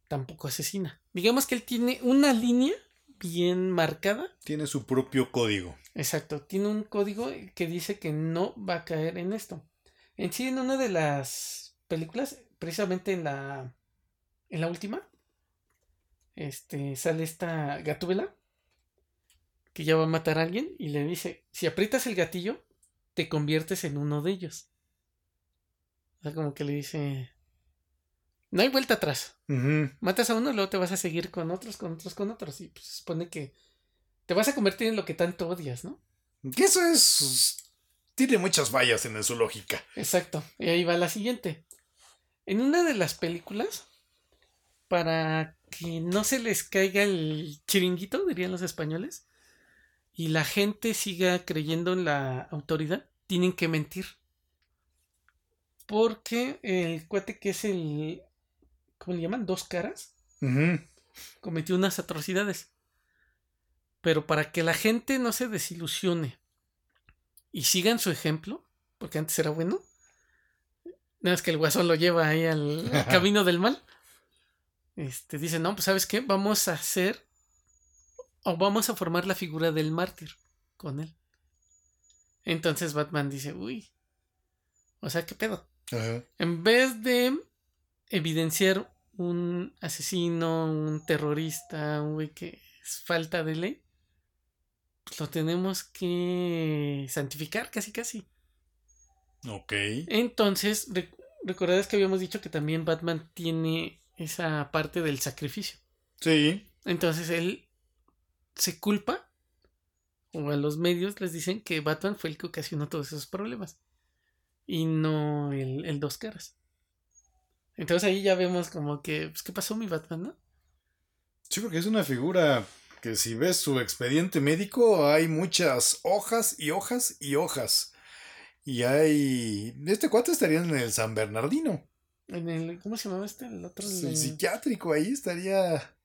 tampoco asesina. Digamos que él tiene una línea bien marcada. Tiene su propio código. Exacto, tiene un código que dice que no va a caer en esto. En sí, en una de las películas, precisamente en la, en la última, este, sale esta gatúbela que ya va a matar a alguien y le dice, si aprietas el gatillo, te conviertes en uno de ellos. O sea, como que le dice, no hay vuelta atrás. Matas a uno, luego te vas a seguir con otros, con otros, con otros. Y pues se supone que te vas a convertir en lo que tanto odias, ¿no? Que eso es. Tiene muchas fallas en su lógica. Exacto. Y ahí va la siguiente. En una de las películas, para que no se les caiga el chiringuito, dirían los españoles, y la gente siga creyendo en la autoridad, tienen que mentir. Porque el cuate que es el. ¿Cómo le llaman? Dos caras. Cometió unas atrocidades. Pero para que la gente no se desilusione y sigan su ejemplo, porque antes era bueno, nada más que el guasón lo lleva ahí al <laughs> camino del mal. Este dice, no, pues sabes qué, vamos a hacer o vamos a formar la figura del mártir con él. Entonces Batman dice, uy, o sea, ¿qué pedo? En vez de evidenciar un asesino, un terrorista, un güey que es falta de ley, pues lo tenemos que santificar casi casi. Ok. Entonces, recordarás que habíamos dicho que también Batman tiene esa parte del sacrificio. Sí. Entonces él se culpa, o a los medios les dicen que Batman fue el que ocasionó todos esos problemas. Y no el, el dos caras. Entonces ahí ya vemos como que, pues, ¿qué pasó mi Batman, no? Sí, porque es una figura que si ves su expediente médico hay muchas hojas y hojas y hojas. Y hay... Este cuate estaría en el San Bernardino. En el, ¿cómo se llamaba este? El otro. El, psiquiátrico, ahí estaría.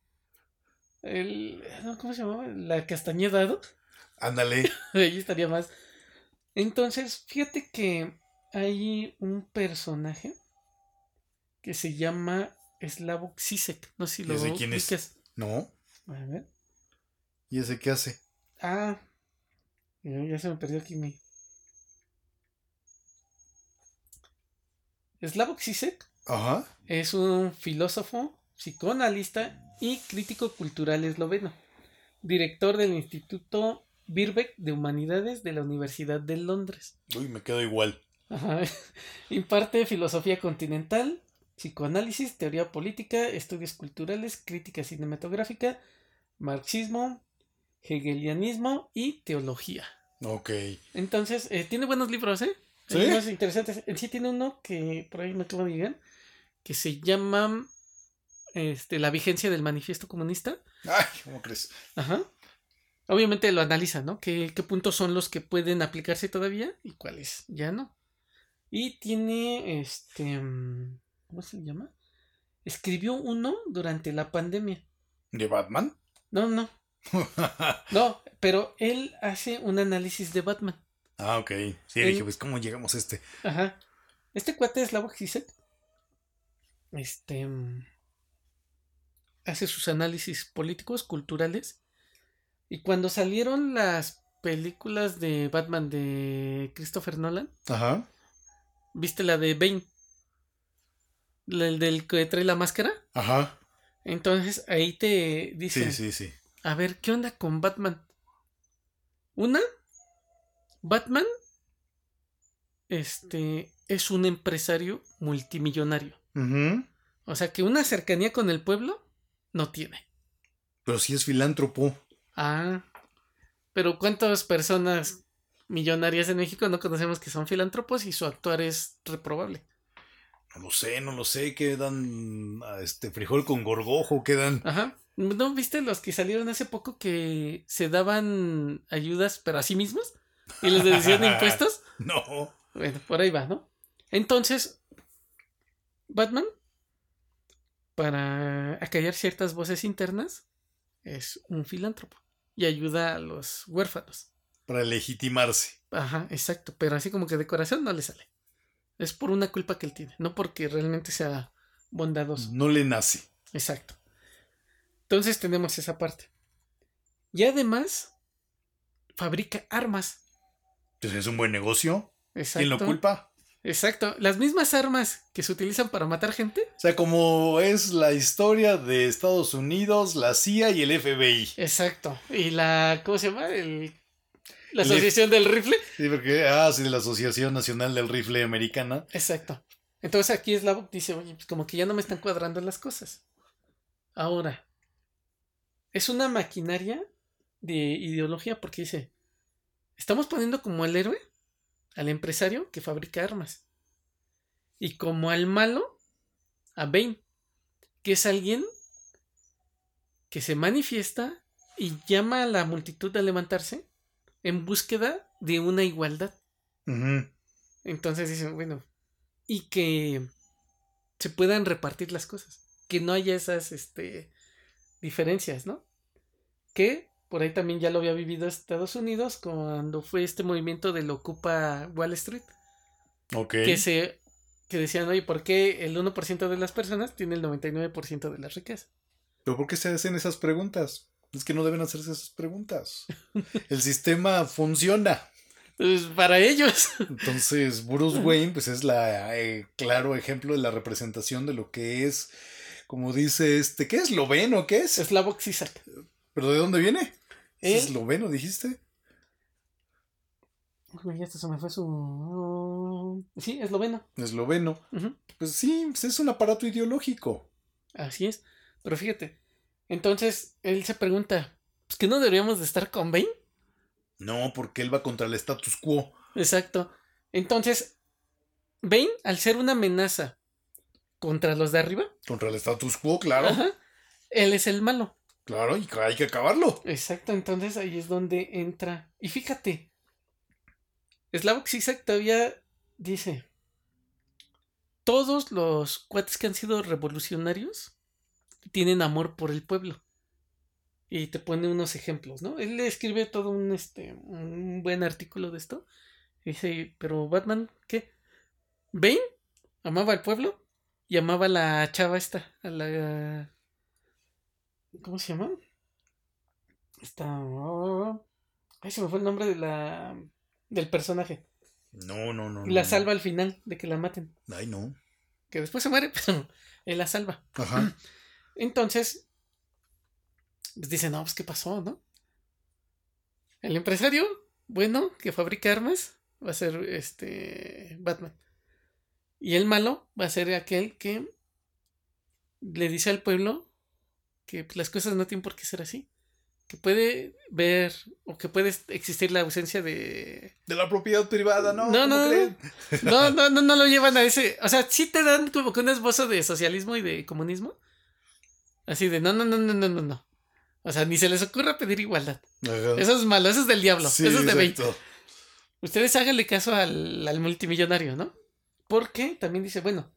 El, ¿Cómo se llamaba? La Castañeda, Ándale. <laughs> ahí estaría más. Entonces, fíjate que hay un personaje que se llama Slavok Zizek. No sé si lo ¿Y quién es? No. A ver. ¿Y ese qué hace? Ah, ya se me perdió aquí mi. Slavok Zizek Ajá. Es un filósofo, psicoanalista y crítico cultural esloveno. Director del Instituto Birbeck de Humanidades de la Universidad de Londres. Uy, me quedo igual. Ajá. <laughs> Imparte filosofía continental, psicoanálisis, teoría política, estudios culturales, crítica cinematográfica, marxismo, hegelianismo y teología. Ok. Entonces, eh, tiene buenos libros, ¿eh? ¿Sí? Más interesantes. En sí tiene uno que por ahí me acabo de llegar, que se llama este, La vigencia del manifiesto comunista. Ay, ¿cómo crees? Ajá. Obviamente lo analiza, ¿no? ¿Qué, ¿Qué puntos son los que pueden aplicarse todavía y cuáles ya no? Y tiene, este, ¿cómo se llama? Escribió uno durante la pandemia. ¿De Batman? No, no. no, <laughs> pero él hace un análisis de Batman. Ah, ok. Sí, dije, pues, ¿cómo llegamos a este? Ajá. Este cuate es Slavoj Zizek este hace sus análisis políticos, culturales. Y cuando salieron las películas de Batman de Christopher Nolan, Ajá. ¿viste la de Bane? El del que trae la máscara. Ajá. Entonces ahí te dice. Sí, sí, sí. A ver, ¿qué onda con Batman? Una, Batman este es un empresario multimillonario. O sea que una cercanía con el pueblo no tiene. Pero sí es filántropo. Ah. Pero ¿cuántas personas millonarias en México no conocemos que son filántropos y su actuar es reprobable? No lo sé, no lo sé, quedan este frijol con gorgojo, quedan. Ajá. ¿No viste los que salieron hace poco que se daban ayudas pero a sí mismos? ¿Y les decían <laughs> impuestos? No. Bueno, por ahí va, ¿no? Entonces, Batman, para acallar ciertas voces internas, es un filántropo y ayuda a los huérfanos. Para legitimarse. Ajá, exacto, pero así como que de corazón no le sale. Es por una culpa que él tiene, no porque realmente sea bondadoso. No le nace. Exacto. Entonces tenemos esa parte. Y además, fabrica armas. Entonces es un buen negocio. Exacto. ¿Quién lo culpa? Exacto. Las mismas armas que se utilizan para matar gente. O sea, como es la historia de Estados Unidos, la CIA y el FBI. Exacto. Y la. ¿Cómo se llama? El, la Asociación del Rifle. Sí, porque. Ah, sí, la Asociación Nacional del Rifle Americana. Exacto. Entonces aquí es la dice, oye, pues como que ya no me están cuadrando las cosas. Ahora, es una maquinaria de ideología porque dice, estamos poniendo como el héroe al empresario que fabrica armas. Y como al malo, a Bane, que es alguien que se manifiesta y llama a la multitud a levantarse en búsqueda de una igualdad. Entonces dicen, bueno, y que se puedan repartir las cosas, que no haya esas este, diferencias, ¿no? Que por ahí también ya lo había vivido Estados Unidos cuando fue este movimiento del Ocupa Wall Street. Ok. Que se que decían, oye, ¿por qué el 1% de las personas tiene el 99% de la riqueza? ¿Pero por qué se hacen esas preguntas? Es que no deben hacerse esas preguntas. <laughs> El sistema funciona. Pues para ellos. <laughs> Entonces, Bruce Wayne, pues es la eh, claro ejemplo de la representación de lo que es, como dice este, ¿qué es? ¿Esloveno? ¿Qué es? Slavoj Zizek. ¿Pero de dónde viene? ¿Es esloveno, dijiste? Ya se me fue su. Sí, esloveno. Esloveno. Pues sí, pues es un aparato ideológico. Así es. Pero fíjate. Entonces, él se pregunta: ¿pues que no deberíamos de estar con Bane? No, porque él va contra el status quo. Exacto. Entonces, Bane, al ser una amenaza contra los de arriba. Contra el status quo, claro. él es el malo. Claro, y hay que acabarlo. Exacto, entonces ahí es donde entra. Y fíjate, Slavoj Zizek todavía dice: Todos los cuates que han sido revolucionarios tienen amor por el pueblo. Y te pone unos ejemplos, ¿no? Él le escribe todo un, este, un buen artículo de esto. dice, pero Batman, ¿qué? Bane amaba al pueblo y amaba a la chava esta, a la... ¿Cómo se llama? Esta... Ay, se me fue el nombre de la... del personaje. No, no, no. La salva al final de que la maten. Ay, no. Que después se muere, <laughs> pero él la salva. Ajá. <clears throat> Entonces, pues dice, no, pues qué pasó, ¿no? El empresario, bueno, que fabrica armas, va a ser este Batman. Y el malo va a ser aquel que le dice al pueblo que pues, las cosas no tienen por qué ser así. Que puede ver o que puede existir la ausencia de... De la propiedad privada, ¿no? No, no, no, no, no, no, lo llevan a ese... O sea, sí te dan como que un esbozo de socialismo y de comunismo. Así de, no, no, no, no, no, no, no. O sea, ni se les ocurra pedir igualdad. Eso es malo, eso es del diablo. eso es de 20. Ustedes háganle caso al, al, multimillonario, ¿no? Porque también dice, bueno,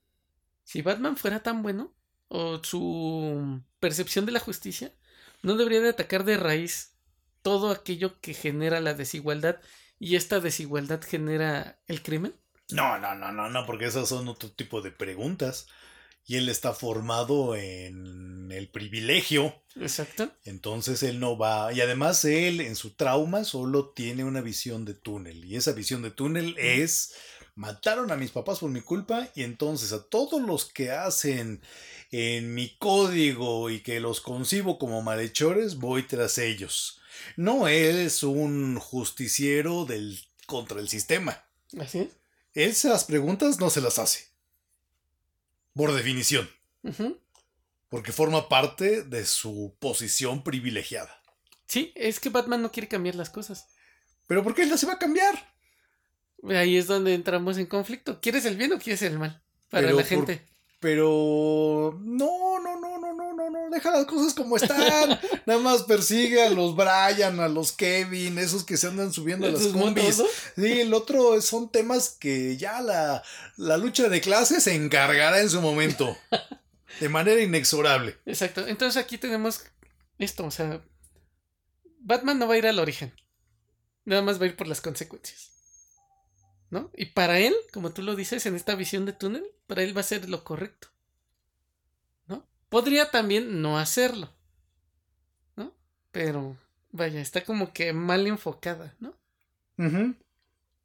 si Batman fuera tan bueno, o su percepción de la justicia, no debería de atacar de raíz todo aquello que genera la desigualdad y esta desigualdad genera el crimen. No, no, no, no, no, porque esas son otro tipo de preguntas y él está formado en el privilegio. Exacto. Entonces él no va, y además él en su trauma solo tiene una visión de túnel, y esa visión de túnel es, mataron a mis papás por mi culpa, y entonces a todos los que hacen en mi código y que los concibo como malhechores, voy tras ellos. No, es un justiciero del, contra el sistema. Así es. Él esas preguntas no se las hace por definición. Porque forma parte de su posición privilegiada. Sí, es que Batman no quiere cambiar las cosas. ¿Pero por qué él se va a cambiar? Ahí es donde entramos en conflicto. ¿Quieres el bien o quieres el mal? Para la gente. Pero no, no, no, no, no, no, no, deja las cosas como están. <laughs> Nada más persigue a los Brian, a los Kevin, esos que se andan subiendo a las combis. Sí, el otro son temas que ya la, la lucha de clases se encargará en su momento. <laughs> de manera inexorable. Exacto. Entonces aquí tenemos esto, o sea, Batman no va a ir al origen. Nada más va a ir por las consecuencias. ¿No? Y para él, como tú lo dices, en esta visión de túnel, para él va a ser lo correcto. ¿No? Podría también no hacerlo. ¿No? Pero, vaya, está como que mal enfocada, ¿no?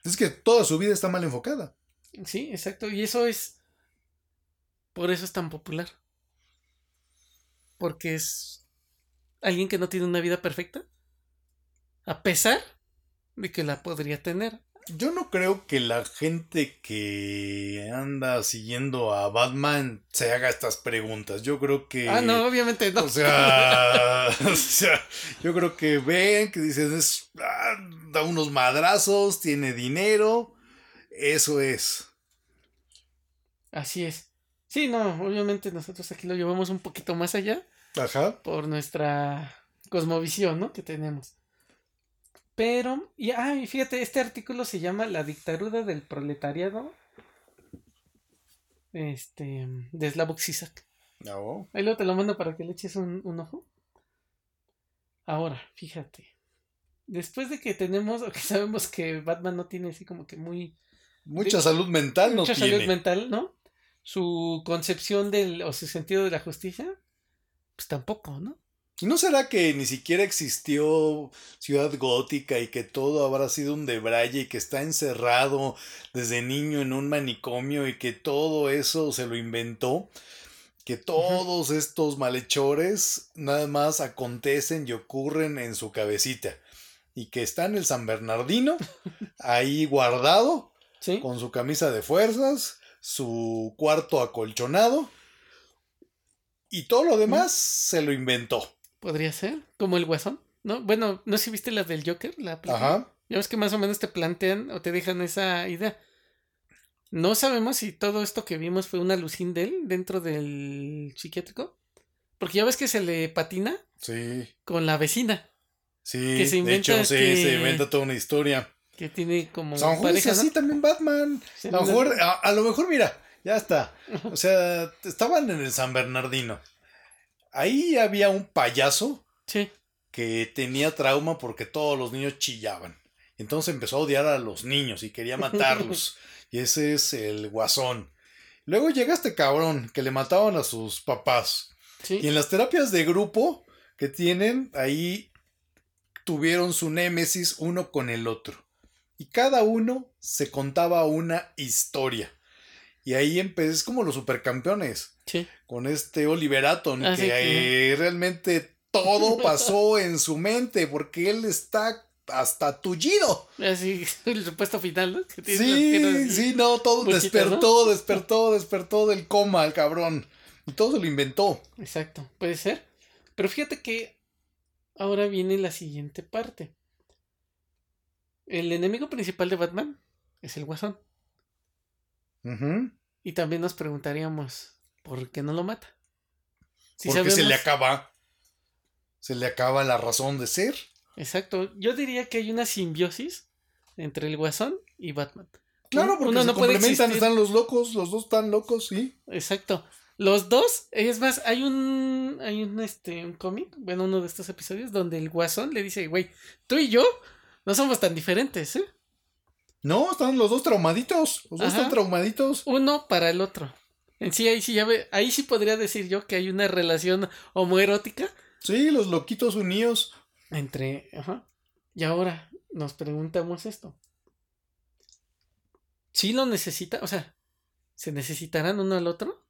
Es que toda su vida está mal enfocada. Sí, exacto. Y eso es. Por eso es tan popular. Porque es alguien que no tiene una vida perfecta. A pesar de que la podría tener yo no creo que la gente que anda siguiendo a Batman se haga estas preguntas. Yo creo que. Ah, no, obviamente no. O sea, <laughs> o sea yo creo que ven, que dicen, es, ah, da unos madrazos, tiene dinero. Eso es. Así es. Sí, no, obviamente nosotros aquí lo llevamos un poquito más allá. Ajá. Por nuestra cosmovisión, ¿no? Que tenemos. Pero, y, ah, y fíjate, este artículo se llama La dictadura del proletariado. Este, de Slavoj Zizek. No. Ahí luego te lo mando para que le eches un, un ojo. Ahora, fíjate. Después de que tenemos, o que sabemos que Batman no tiene así como que muy. Mucha salud mental, no Mucha salud mental, ¿no? Su concepción del, o su sentido de la justicia, pues tampoco, ¿no? ¿Y no será que ni siquiera existió Ciudad Gótica y que todo habrá sido un debraye y que está encerrado desde niño en un manicomio y que todo eso se lo inventó? Que todos estos malhechores nada más acontecen y ocurren en su cabecita. Y que está en el San Bernardino, <laughs> ahí guardado, con su camisa de fuerzas, su cuarto acolchonado. Y todo lo demás se lo inventó. Podría ser, como el guasón, ¿no? Bueno, no sé si viste la del Joker, la Ajá. Ya ves que más o menos te plantean o te dejan esa idea. No sabemos si todo esto que vimos fue una alucín de él dentro del psiquiátrico. Porque ya ves que se le patina. Sí. Con la vecina. Sí, que se inventa de hecho, sí, se inventa toda una historia. Que tiene como. O pareja, así también Batman. A lo, mejor, a lo mejor, mira, ya está. <laughs> O sea, estaban en el San Bernardino. Ahí había un payaso que tenía trauma porque todos los niños chillaban. Entonces empezó a odiar a los niños y quería matarlos. <laughs> y ese es el guasón. Luego llega este cabrón que le mataban a sus papás. Y en las terapias de grupo que tienen, ahí tuvieron su némesis uno con el otro. Y cada uno se contaba una historia. Y ahí empecé, es como los supercampeones. Sí. Con este Oliver Atom, que, realmente todo <laughs> pasó en su mente, porque él está hasta tullido. Así, <laughs> el supuesto final, ¿no? sí, sí, no, todo despertó, despertó, despertó del coma el cabrón. Y todo se lo inventó. Exacto, puede ser. Pero fíjate que ahora viene la siguiente parte. El enemigo principal de Batman es el Guasón. Y también nos preguntaríamos, ¿por qué no lo mata? Porque se le acaba. Se le acaba la razón de ser. Exacto. Yo diría que hay una simbiosis entre el Guasón y Batman. Claro, porque Uno no complementan, están los locos, los dos están locos, sí. Exacto. Los dos, es más, hay un, hay un, este, un cómic, bueno, uno de estos episodios donde el Guasón le dice, güey, tú y yo no somos tan diferentes, ¿eh? No, están los dos traumaditos. Los dos están traumaditos. Uno para el otro. En sí, ahí sí ya ve, ahí sí podría decir yo que hay una relación homoerótica. Sí, los loquitos unidos. Entre. Ajá. Y ahora nos preguntamos esto. ¿Sí lo necesita? O sea, ¿se necesitarán uno al otro?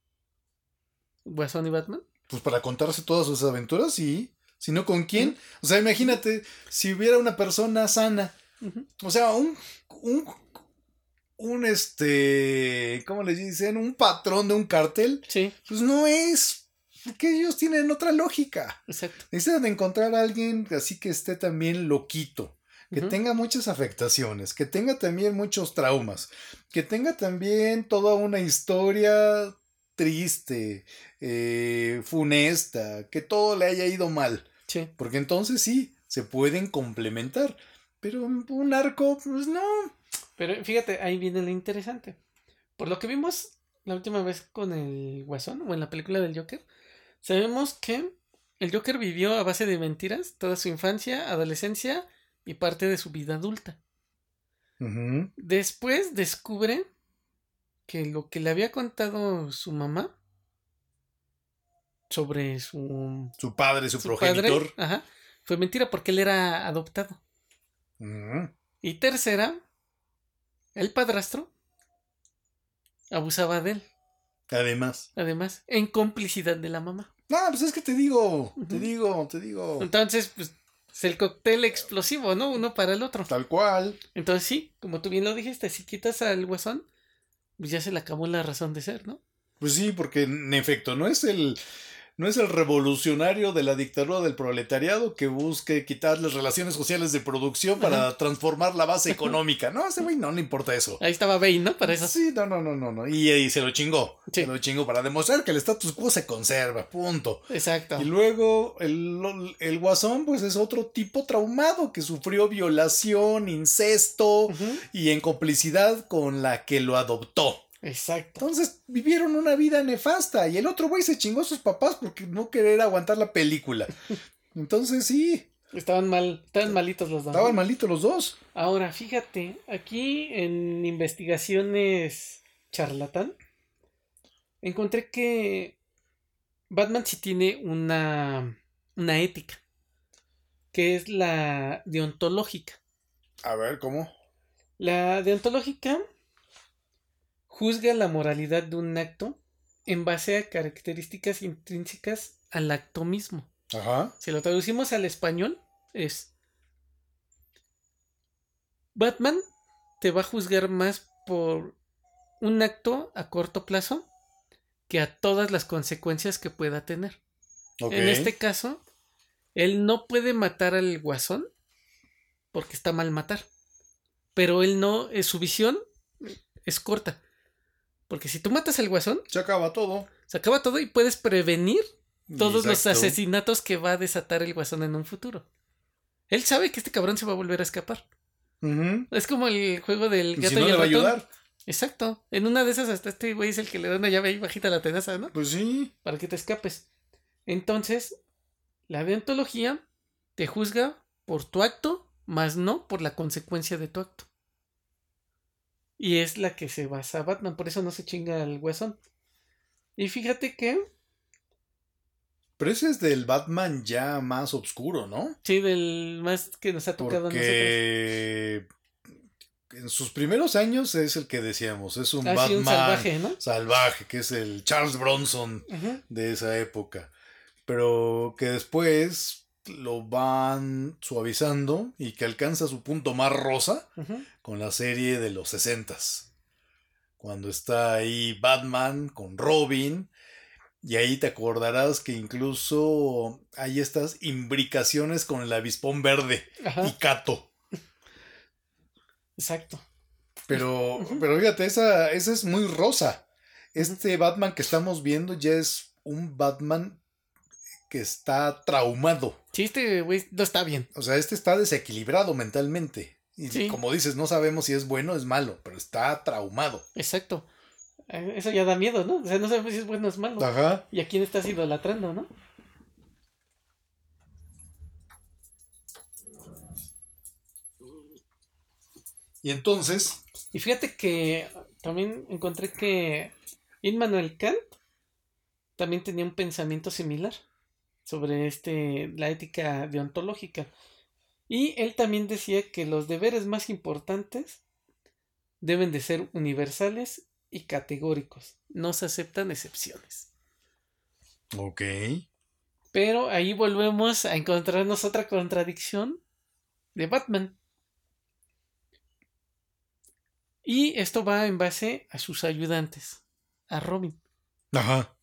¿Guasón y Batman? Pues para contarse todas sus aventuras, sí. Si no, ¿con quién? O sea, imagínate si hubiera una persona sana o sea, un, un, un, este, ¿cómo les dicen? Un patrón de un cartel. Sí. Pues no es, porque ellos tienen otra lógica. Exacto. Necesitan encontrar a alguien así que esté también loquito. Que tenga muchas afectaciones, que tenga también muchos traumas, que tenga también toda una historia triste, eh, funesta, que todo le haya ido mal. Sí. Porque entonces sí, se pueden complementar. Pero un arco, pues no. Pero fíjate, ahí viene lo interesante. Por lo que vimos la última vez con el Guasón o en la película del Joker, sabemos que el Joker vivió a base de mentiras toda su infancia, adolescencia y parte de su vida adulta. Después descubre que lo que le había contado su mamá sobre su su padre, su, progenitor, fue mentira porque él era adoptado. Y tercera, el padrastro abusaba de él. Además. Además, en complicidad de la mamá. No, pues es que te digo, te digo, te digo. Entonces, pues, es el cóctel explosivo, ¿no? Uno para el otro. Tal cual. Entonces, sí, como tú bien lo dijiste, si quitas al guasón, pues ya se le acabó la razón de ser, ¿no? Pues sí, porque en efecto, no es el no es el revolucionario de la dictadura del proletariado que busque quitarles relaciones sociales de producción para transformar la base económica. No, a ese güey no le importa eso. Ahí estaba Bane, ¿no? Para eso. Sí, no, no, no, no. no. Y, y se lo chingó. Se lo chingó para demostrar que el status quo se conserva. Punto. Exacto. Y luego el, el guasón, pues es otro tipo traumado que sufrió violación, incesto y en complicidad con la que lo adoptó. Exacto. Entonces vivieron una vida nefasta y el otro güey se chingó a sus papás porque no querer aguantar la película. <laughs> Entonces sí. Estaban mal, estaban malitos los dos. Estaban malitos los dos. Ahora, fíjate, aquí en investigaciones charlatán, encontré que Batman sí tiene una, una ética, que es la deontológica. A ver, ¿cómo? La deontológica juzga la moralidad de un acto en base a características intrínsecas al acto mismo. Ajá. Si lo traducimos al español, es Batman te va a juzgar más por un acto a corto plazo que a todas las consecuencias que pueda tener. En este caso, él no puede matar al guasón porque está mal matar. Pero él no, eh, su visión es corta. Porque si tú matas al guasón. Se acaba todo. Se acaba todo y puedes prevenir todos los asesinatos que va a desatar el guasón en un futuro. Él sabe que este cabrón se va a volver a escapar. Es como el juego del gato y, le va a ayudar. Exacto. En una de esas hasta este güey es el que le da una llave ahí bajita a la tenaza, ¿no? Pues sí. Para que te escapes. Entonces, la deontología te juzga por tu acto, más no por la consecuencia de tu acto. Y es la que se basa Batman, por eso no se chinga al huesón. Y fíjate que. Pero ese es del Batman ya más oscuro, ¿no? Sí, del más que nos ha tocado Porque... En sus primeros años es el que decíamos, es un ah, Batman salvaje, ¿no? salvaje, que es el Charles Bronson de esa época. Pero que después lo van suavizando y que alcanza su punto más rosa con la serie de los sesentas. Cuando está ahí Batman con Robin. Y ahí te acordarás que incluso hay estas imbricaciones con el avispón verde y Cato. Exacto. Pero, pero fíjate, esa, esa es muy rosa. Este Batman que estamos viendo ya es un Batman que está traumado. Sí, este güey no está bien. O sea, este está desequilibrado mentalmente. Y como dices, no sabemos si es bueno o es malo, pero está traumado. Exacto. Eh, eso ya da miedo, ¿no? O sea, no sabemos si es bueno o es malo. Ajá. ¿Y a quién estás idolatrando, no? Y entonces. Y fíjate que también encontré que Immanuel Kant también tenía un pensamiento similar sobre este, la ética deontológica. Y él también decía que los deberes más importantes deben de ser universales y categóricos. No se aceptan excepciones. Ok. Pero ahí volvemos a encontrarnos otra contradicción de Batman. Y esto va en base a sus ayudantes, a Robin. Ajá.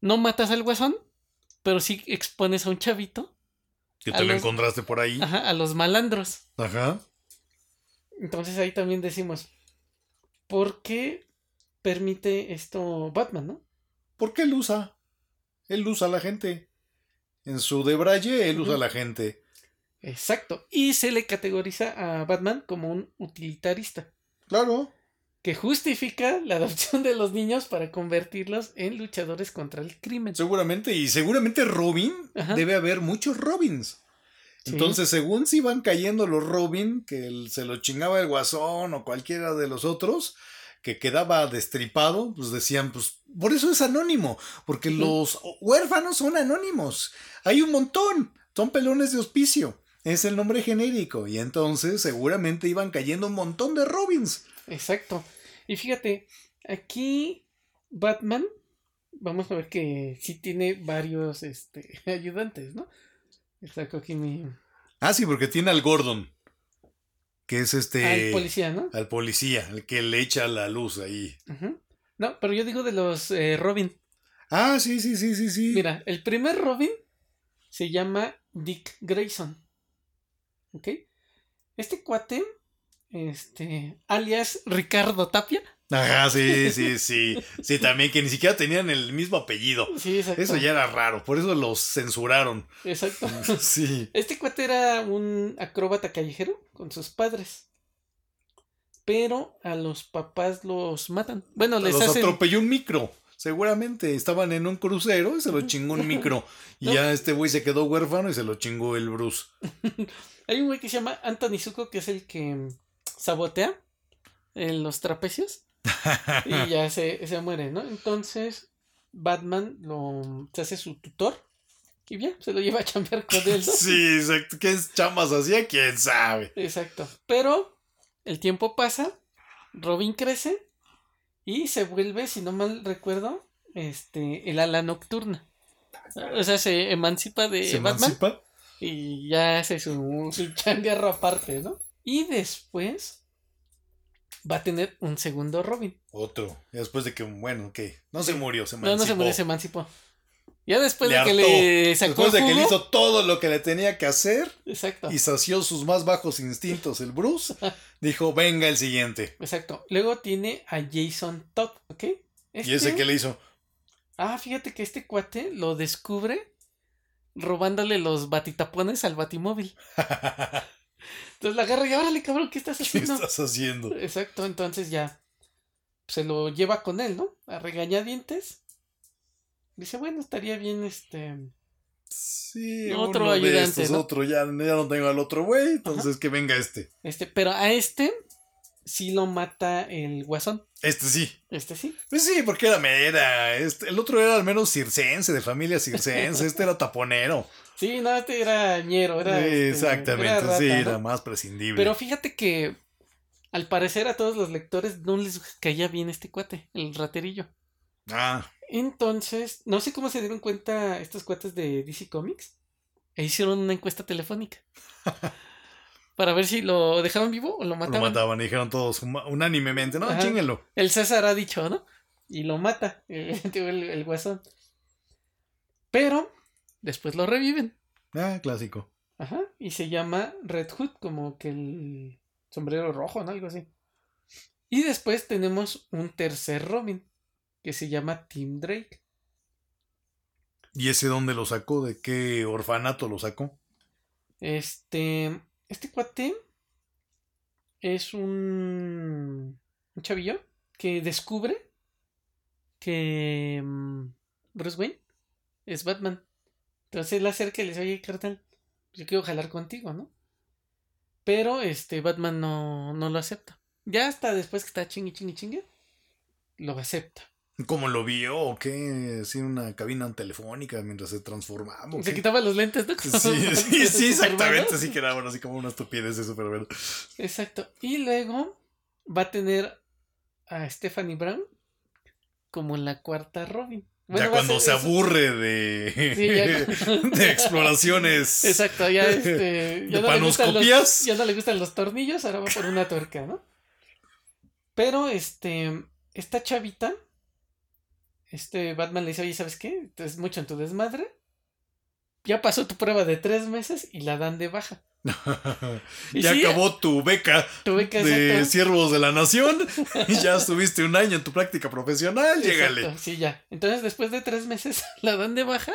No matas al guasón, pero sí expones a un chavito. Que te lo encontraste por ahí. Ajá, a los malandros. Ajá. Entonces ahí también decimos, ¿por qué permite esto Batman, no? Porque él usa. Él usa a la gente. En su debraye, él usa a la gente. Exacto. Y se le categoriza a Batman como un utilitarista. Claro que justifica la adopción de los niños para convertirlos en luchadores contra el crimen. Seguramente, y seguramente Robin, debe haber muchos Robins. Entonces, según si van cayendo los Robin, que se lo chingaba el guasón o cualquiera de los otros, que quedaba destripado, pues decían, pues por eso es anónimo, porque los huérfanos son anónimos. Hay un montón, son pelones de hospicio. Es el nombre genérico. Y entonces seguramente iban cayendo un montón de Robins. Exacto. Y fíjate, aquí Batman, vamos a ver que sí tiene varios este, <laughs> ayudantes, ¿no? Saco aquí mi... Ah, sí, porque tiene al Gordon. Que es este. Al policía, ¿no? Al policía, el que le echa la luz ahí. No, pero yo digo de los eh, Robin. Ah, sí, sí, sí, sí, sí. Mira, el primer Robin se llama Dick Grayson. ¿Ok? Este cuate, este, alias Ricardo Tapia. Ajá, sí, <laughs> sí, sí. Sí, también que ni siquiera tenían el mismo apellido. Sí, exacto. Eso ya era raro, por eso los censuraron. Exacto. <laughs> Sí. Este cuate era un acróbata callejero con sus padres. Pero a los papás los matan. Bueno, les los atropelló un micro. Seguramente estaban en un crucero y se lo chingó un micro. <laughs> Y ya este güey se quedó huérfano y se lo chingó el Bruce. Hay un güey que se llama Anthony Zuko que es el que sabotea en los trapecios. y <laughs> ya se, muere, ¿no? Entonces, Batman lo, se hace su tutor. Y bien, se lo lleva a chambear con él, ¿no? Sí, exacto. ¿Qué chamas hacía? ¿Quién sabe? Exacto. Pero el tiempo pasa, Robin crece y se vuelve, si no mal recuerdo, este, el ala nocturna. O sea, se emancipa de ¿Se Batman. Emancipa? Y ya hace su, su <laughs> aparte, ¿no? Y después va a tener un segundo Robin. Otro. Después de que, bueno, que no se murió, se emancipó. No, no se murió, se emancipó. Ya después de que le sacó Después de que le hizo todo lo que le tenía que hacer. Exacto. Y sació sus más bajos instintos el Bruce. <laughs> dijo, venga el siguiente. Exacto. Luego tiene a Jason Todd, ¿ok? ¿Y ese este qué le hizo? Ah, fíjate que este cuate lo descubre robándole los batitapones al batimóvil. <laughs> Entonces la agarra y órale, cabrón, ¿qué estás haciendo? ¿Qué estás haciendo? Exacto, entonces ya se lo lleva con él, ¿no? A regañadientes. Dice, bueno, estaría bien este. Sí, otro ayudante. Otro, ya, no tengo al otro güey, entonces que venga este. Este, pero a este sí lo mata el guasón. Este sí. Este sí. Pues sí, porque era mera. Este, el otro era al menos circense, de familia circense. este era taponero. Sí, no, este era ñero, era. Este, exactamente, sí, era más prescindible. Pero fíjate que al parecer a todos los lectores no les caía bien este cuate, el raterillo. Ah. Entonces, no sé cómo se dieron cuenta estos cuates de DC Comics. E hicieron una encuesta telefónica. <laughs> para ver si lo dejaban vivo o lo mataban. Lo mataban y dijeron todos unánimemente, ¿no? Chinguenlo. El César ha dicho, ¿no? Y lo mata, <laughs> el guasón. Pero Después lo reviven. Ah, clásico. Ajá. Y se llama Red Hood, como que el sombrero rojo, ¿no? Algo así. Y después tenemos un tercer Robin, que se llama Tim Drake. ¿Y ese dónde lo sacó? ¿De qué orfanato lo sacó? Este. Este cuate es un. Un chavillo que descubre que. Mm, Bruce Wayne es Batman. Entonces él acerca y le dice, oye, cartal, yo quiero jalar contigo, ¿no? Pero este Batman no, no lo acepta. Ya hasta después que está chingue, chingue, chingue, lo acepta. ¿Cómo lo vio? ¿O qué? ¿Sí, una cabina telefónica mientras se transformaba? Se quitaba los lentes, ¿no? Sí, <laughs> sí, sí, exactamente. Sí, que era bueno, así como una estupidez de Superman. Exacto. Y luego va a tener a Stephanie Brown como la cuarta Robin ya cuando se aburre de, <laughs> de exploraciones. Exacto, ya <laughs> este. Ya no panoscopias. ya no le gustan los tornillos, ahora va por una tuerca, ¿no? Pero este. Esta chavita. Este Batman le dice, oye, ¿sabes qué? Es mucho en tu desmadre. Ya pasó tu prueba de tres meses y la dan de baja. <laughs> ya acabó tu beca, de siervos de la nación <laughs> y ya estuviste un año en tu práctica profesional, llégale. Sí, ya. Entonces después de tres meses <laughs> la dan de baja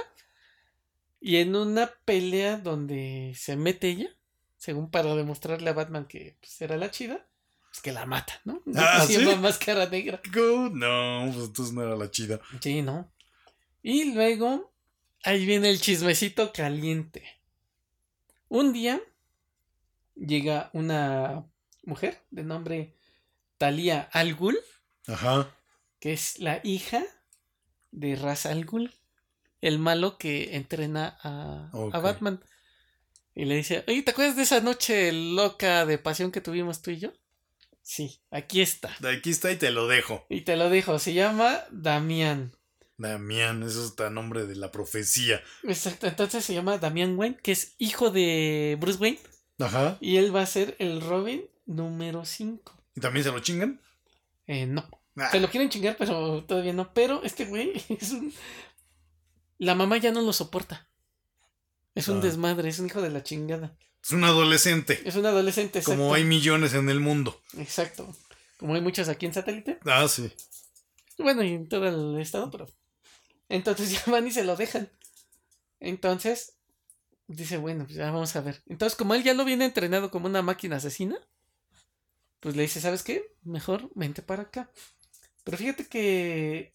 y en una pelea donde se mete ella, según para demostrarle a Batman que pues, era la chida, es que la mata, ¿no? Ah, ¿sí? máscara negra. No, pues entonces no era la chida. Sí, ¿no? Y luego, ahí viene el chismecito caliente. Un día llega una mujer de nombre Talia Al Ghul. Ajá. Que es la hija de Ras Al Ghul, el malo que entrena a, a Batman. Y le dice, oye, ¿te acuerdas de esa noche loca de pasión que tuvimos tú y yo? Sí, aquí está. Aquí está y te lo dejo. Y te lo dejo. Se llama Damián. Damián, eso está nombre de la profecía. Exacto, entonces se llama Damián Wayne, que es hijo de Bruce Wayne. Ajá. Y él va a ser el Robin número 5. ¿Y también se lo chingan? Eh, no. Se lo quieren chingar, pero todavía no. Pero este güey <laughs> es un. La mamá ya no lo soporta. Es un ah. desmadre, es un hijo de la chingada. Es un adolescente. Es un adolescente, exacto. Como hay millones en el mundo. Exacto. Como hay muchos aquí en satélite. Ah, sí. Bueno, y en todo el estado, pero. Entonces <laughs> ya van y se lo dejan. Entonces, dice, bueno, pues ya vamos a ver. Entonces, como él ya lo viene entrenado como una máquina asesina, pues le dice, ¿sabes qué? Mejor vente para acá. Pero fíjate que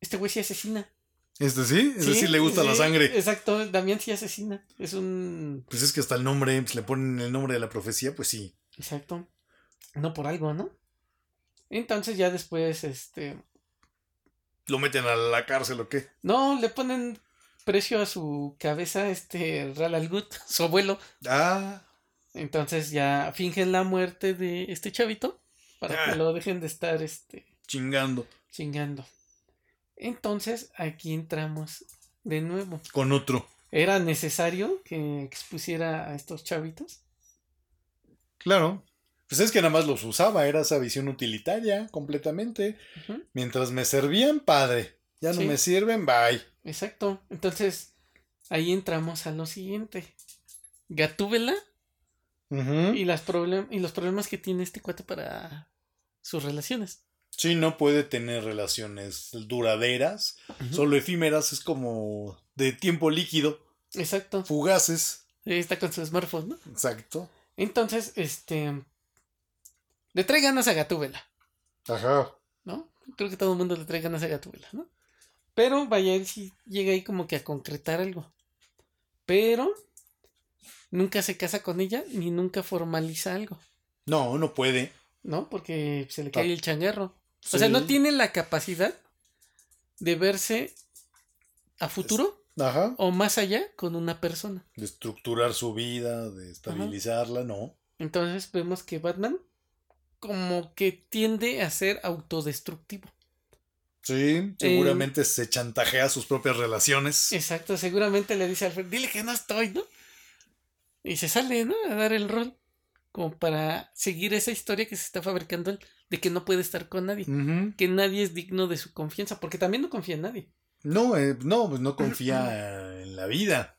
este güey sí asesina. ¿Este sí? Es decir, le gusta la sangre. Exacto, Damián sí asesina. Es un. Pues es que hasta el nombre, pues le ponen el nombre de la profecía, pues sí. Exacto. No por algo, ¿no? Entonces ya después, este. ¿Lo meten a la cárcel o qué? No, le ponen precio a su cabeza, este Ral Gut, <laughs> su abuelo. Ah. Entonces ya fingen la muerte de este chavito para que ah. lo dejen de estar, este. Chingando. Chingando. Entonces, aquí entramos de nuevo. Con otro. ¿Era necesario que expusiera a estos chavitos? Claro. Pues es que nada más los usaba, era esa visión utilitaria completamente. Mientras me servían, padre. Ya no me sirven, bye. Exacto. Entonces, ahí entramos a lo siguiente. Gatúbela y, las y los problemas que tiene este cuate para sus relaciones. Sí, no puede tener relaciones duraderas, solo efímeras, es como de tiempo líquido. Exacto. Fugaces. está con su smartphone, ¿no? Exacto. Entonces, este. Le trae ganas a Gatúbela. Ajá. ¿No? Creo que todo el mundo le trae ganas a Gatúbela, ¿no? Pero vaya, él sí llega ahí como que a concretar algo. Pero nunca se casa con ella ni nunca formaliza algo. No, no puede. ¿No? Porque se le cae el changarro. O sea, no tiene la capacidad de verse a futuro o más allá con una persona. De estructurar su vida, de estabilizarla, no. Entonces vemos que Batman como que tiende a ser autodestructivo. Sí, seguramente se chantajea sus propias relaciones. Exacto, seguramente le dice a Alfred, dile que no estoy, ¿no? Y se sale, ¿no? A dar el rol como para seguir esa historia que se está fabricando de que no puede estar con nadie, que nadie es digno de su confianza, porque también no confía en nadie. No, eh, no, pues no confía en la vida.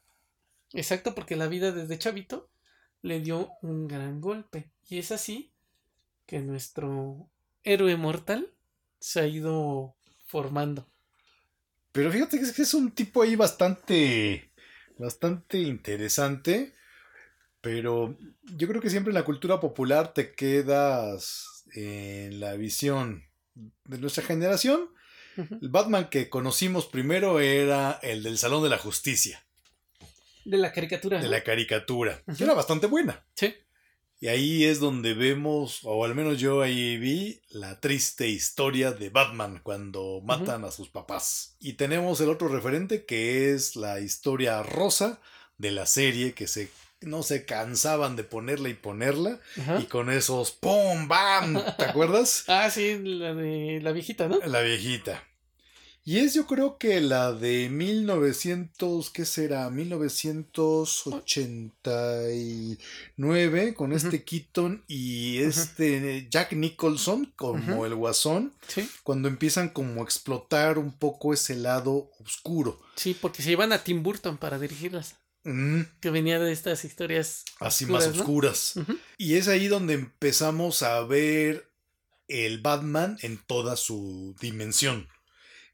Exacto, porque la vida desde chavito le dio un gran golpe. Y es así que nuestro héroe mortal se ha ido formando. Pero fíjate que es, que un tipo ahí bastante, bastante interesante pero yo creo que siempre en la cultura popular te quedas en la visión de nuestra generación. El Batman que conocimos primero era el del Salón de la Justicia. De la caricatura. De la caricatura. era bastante buena. Sí. Y ahí es donde vemos, o al menos yo ahí vi, la triste historia de Batman cuando matan a sus papás. Y tenemos el otro referente que es la historia rosa de la serie que se no se cansaban de ponerla y ponerla. Y con esos ¡pum! ¡bam! ¿Te acuerdas? <laughs> ah, sí, la de la viejita, ¿no? La viejita. Y es yo creo que la de 1900, ¿qué será? 1989 con este Keaton y este Jack Nicholson como el guasón. Sí. Cuando empiezan como a explotar un poco ese lado oscuro. Sí, porque se llevan a Tim Burton para dirigirlas. Que venía de estas historias así más oscuras. Y es ahí donde empezamos a ver el Batman en toda su dimensión.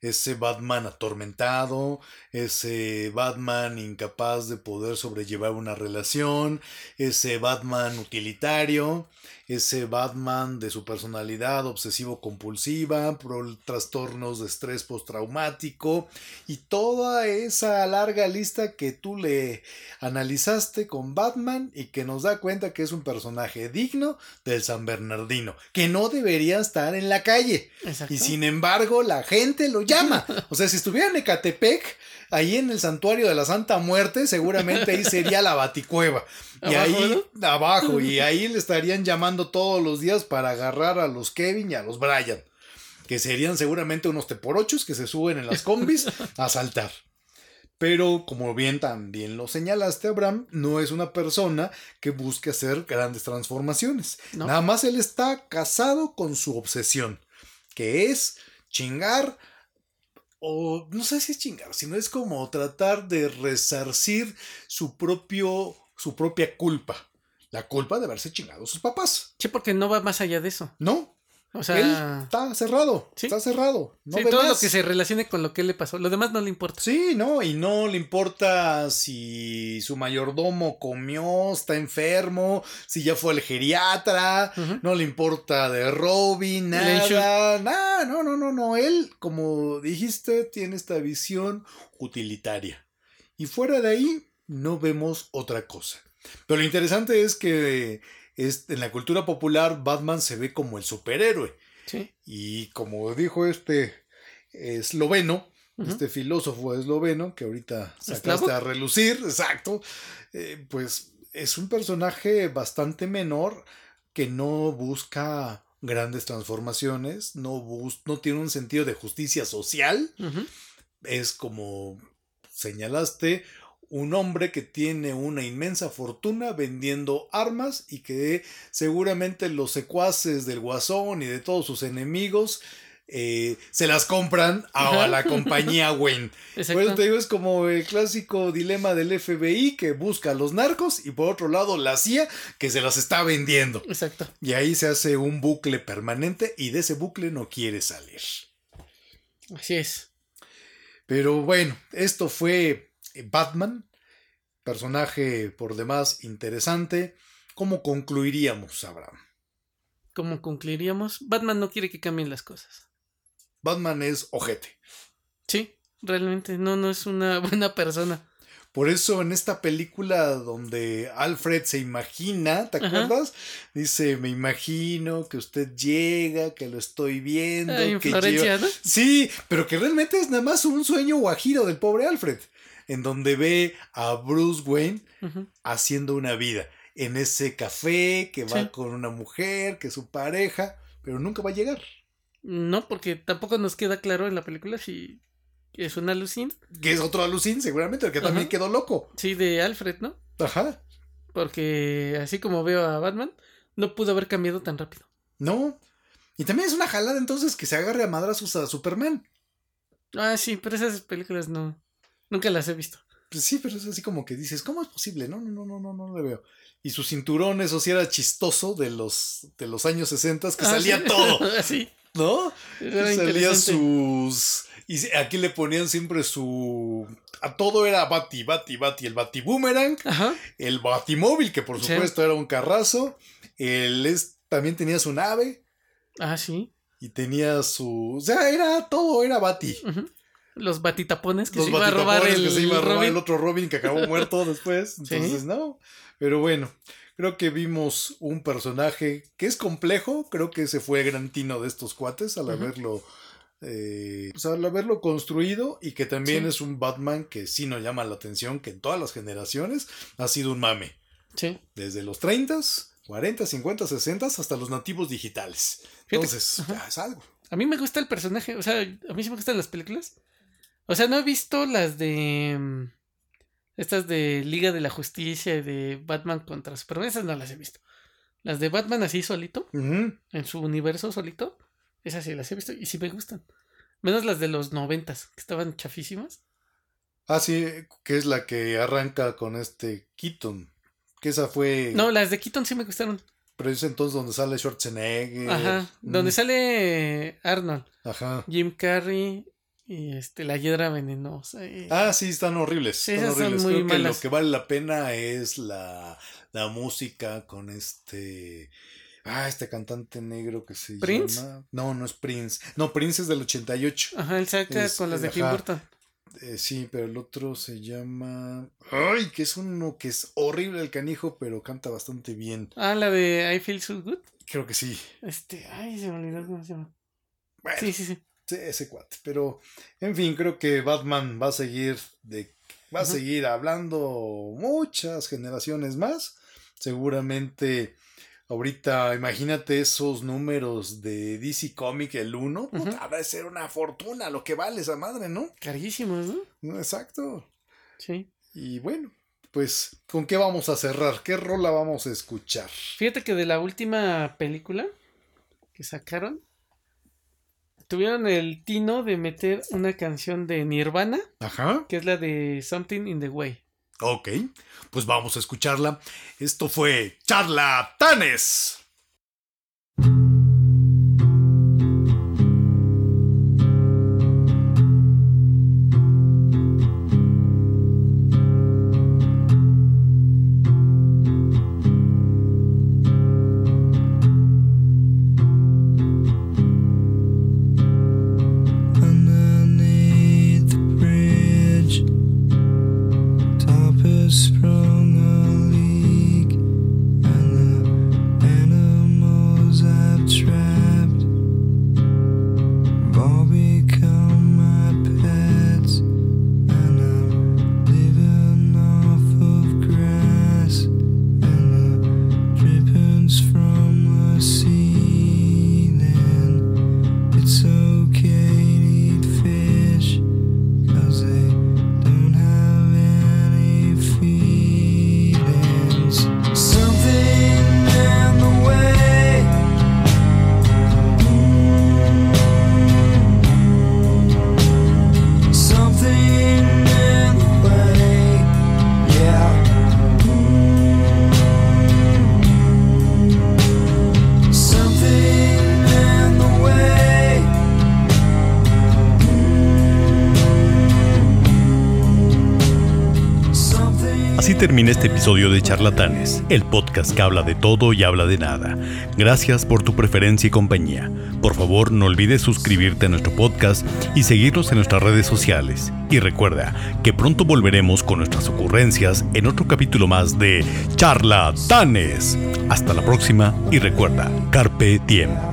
Ese Batman atormentado, ese Batman incapaz de poder sobrellevar una relación, ese Batman utilitario, ese Batman de su personalidad obsesivo-compulsiva, trastornos de estrés postraumático y toda esa larga lista que tú le analizaste con Batman y que nos da cuenta que es un personaje digno del San Bernardino, que no debería estar en la calle. Y sin embargo, la gente lo llama. O sea, si estuviera en Ecatepec, ahí en el santuario de la Santa Muerte, seguramente ahí sería la Baticueva. Y ahí, abajo, y ahí le estarían llamando todos los días para agarrar a los Kevin y a los Brian, que serían seguramente unos teporochos que se suben en las combis a saltar. Pero, como bien también lo señalaste, Abraham, no es una persona que busque hacer grandes transformaciones. Nada más él está casado con su obsesión que es chingar o no sé si es chingar, sino es como tratar de resarcir su propio su propia culpa. La culpa de haberse chingado a sus papás. Sí, porque no va más allá de eso. No, o sea, él está cerrado, está cerrado. No sí, todo lo que se relacione con lo que le pasó, lo demás no le importa. Sí, no, y no le importa si su mayordomo comió, está enfermo, si ya fue el geriatra, no le importa de Robin, nada, nada, no, no, no, no, él, como dijiste, tiene esta visión utilitaria. Y fuera de ahí, no vemos otra cosa. Pero lo interesante es que en la cultura popular Batman se ve como el superhéroe. Y como dijo este esloveno, este filósofo esloveno, que ahorita sacaste a relucir, exacto, eh, pues es un personaje bastante menor que no busca grandes transformaciones, no, no tiene un sentido de justicia social, es como señalaste, un hombre que tiene una inmensa fortuna vendiendo armas y que seguramente los secuaces del guasón y de todos sus enemigos eh, se las compran a, la compañía <laughs> Wayne. Por eso te digo, es como el clásico dilema del FBI que busca a los narcos y por otro lado la CIA que se las está vendiendo. Exacto. Y ahí se hace un bucle permanente y de ese bucle no quiere salir. Así es. Pero bueno, esto fue Batman, personaje por demás interesante. ¿Cómo concluiríamos, Abraham? ¿Cómo concluiríamos? Batman no quiere que cambien las cosas. Batman es ojete. Sí, realmente no, no es una <laughs> buena persona. Por eso en esta película donde Alfred se imagina, ¿te acuerdas? Dice, me imagino que usted llega, que lo estoy viendo. que Sí, pero que realmente es nada más un sueño guajiro del pobre Alfred en donde ve a Bruce Wayne haciendo una vida en ese café, que va con una mujer, que es su pareja, pero nunca va a llegar. No, porque tampoco nos queda claro en la película si es una alucin. Que es otro alucin, seguramente, el que también quedó loco. Sí, de Alfred, ¿no? Ajá. Porque así como veo a Batman, no pudo haber cambiado tan rápido. No. Y también es una jalada entonces que se agarre a madrazos a Superman. Ah, sí, pero esas películas no. Nunca las he visto. Pues sí, pero es así como que dices, ¿cómo es posible? No, no, no, no, no, no lo veo. Y su cinturón, eso sí era chistoso de los, de los años 60 que ah, salía todo. <laughs> sí. ¿No? salía sus. Y aquí le ponían siempre su. A todo era Bati, Bati, Bati. El Bati Boomerang. Ajá. El Batimóvil, que por supuesto era un carrazo. El es, también tenía su nave. Ah, sí. Y tenía su. O sea, era todo, era Bati. Los batitapones que se iba a robar el, que se iba a robar el otro Robin que acabó muerto después. <laughs> Entonces, no. Pero bueno, creo que vimos un personaje que es complejo. Creo que ese fue el gran tino de estos cuates al haberlo. Eh, pues, al haberlo construido y que también es un Batman que sí nos llama la atención, que en todas las generaciones ha sido un mame. Sí. Desde los 30, 40, 50, 60 hasta los nativos digitales. Entonces, ya es algo. A mí me gusta el personaje, o sea, a mí sí me gustan las películas. O sea, no he visto las de. Mm, estas de Liga de la Justicia y de Batman contra Superman. Esas no las he visto. Las de Batman así solito. En su universo solito. Esas sí las he visto y sí me gustan. Menos las de los noventas, que estaban chafísimas. Ah, sí, que es la que arranca con este Keaton. Que esa fue. No, las de Keaton sí me gustaron. Pero es entonces donde sale Schwarzenegger. Ajá. Donde mm. sale Arnold. Ajá. Jim Carrey este la hiedra venenosa. Ah, sí, están horribles. están horribles. Creo que lo que vale la pena es la, la música con este. Ah, este cantante negro que se ¿Prince? llama. No, no es Prince. No, Prince es del 88. Ajá, él saca con las de Kim Burton. Eh, sí, pero el otro se llama. Ay, que es uno que es horrible el canijo, pero canta bastante bien. Ah, la de I Feel So Good. Creo que sí. Este, ay, se me olvidó cómo se llama. sí, sí, sí ese cuate. Pero, en fin, creo que Batman va a seguir de va a seguir hablando muchas generaciones más. Seguramente ahorita, imagínate esos números de DC Comic, el 1, uh de ser una fortuna lo que vale esa madre, ¿no? Carísimos, ¿no? Exacto. Sí. Y bueno, pues, ¿con qué vamos a cerrar? ¿Qué rola vamos a escuchar? Fíjate que de la última película que sacaron, tuvieron el tino de meter una canción de Nirvana. Ajá. Que es la de Something in the Way. Ok, pues vamos a escucharla. Esto fue Charlatanes. De Charlatanes, el podcast que habla de todo y habla de nada. Gracias por tu preferencia y compañía. Por favor, no olvides suscribirte a nuestro podcast y seguirnos en nuestras redes sociales. Y recuerda que pronto volveremos con nuestras ocurrencias en otro capítulo más de Charlatanes. Hasta la próxima y recuerda, Carpe Diem.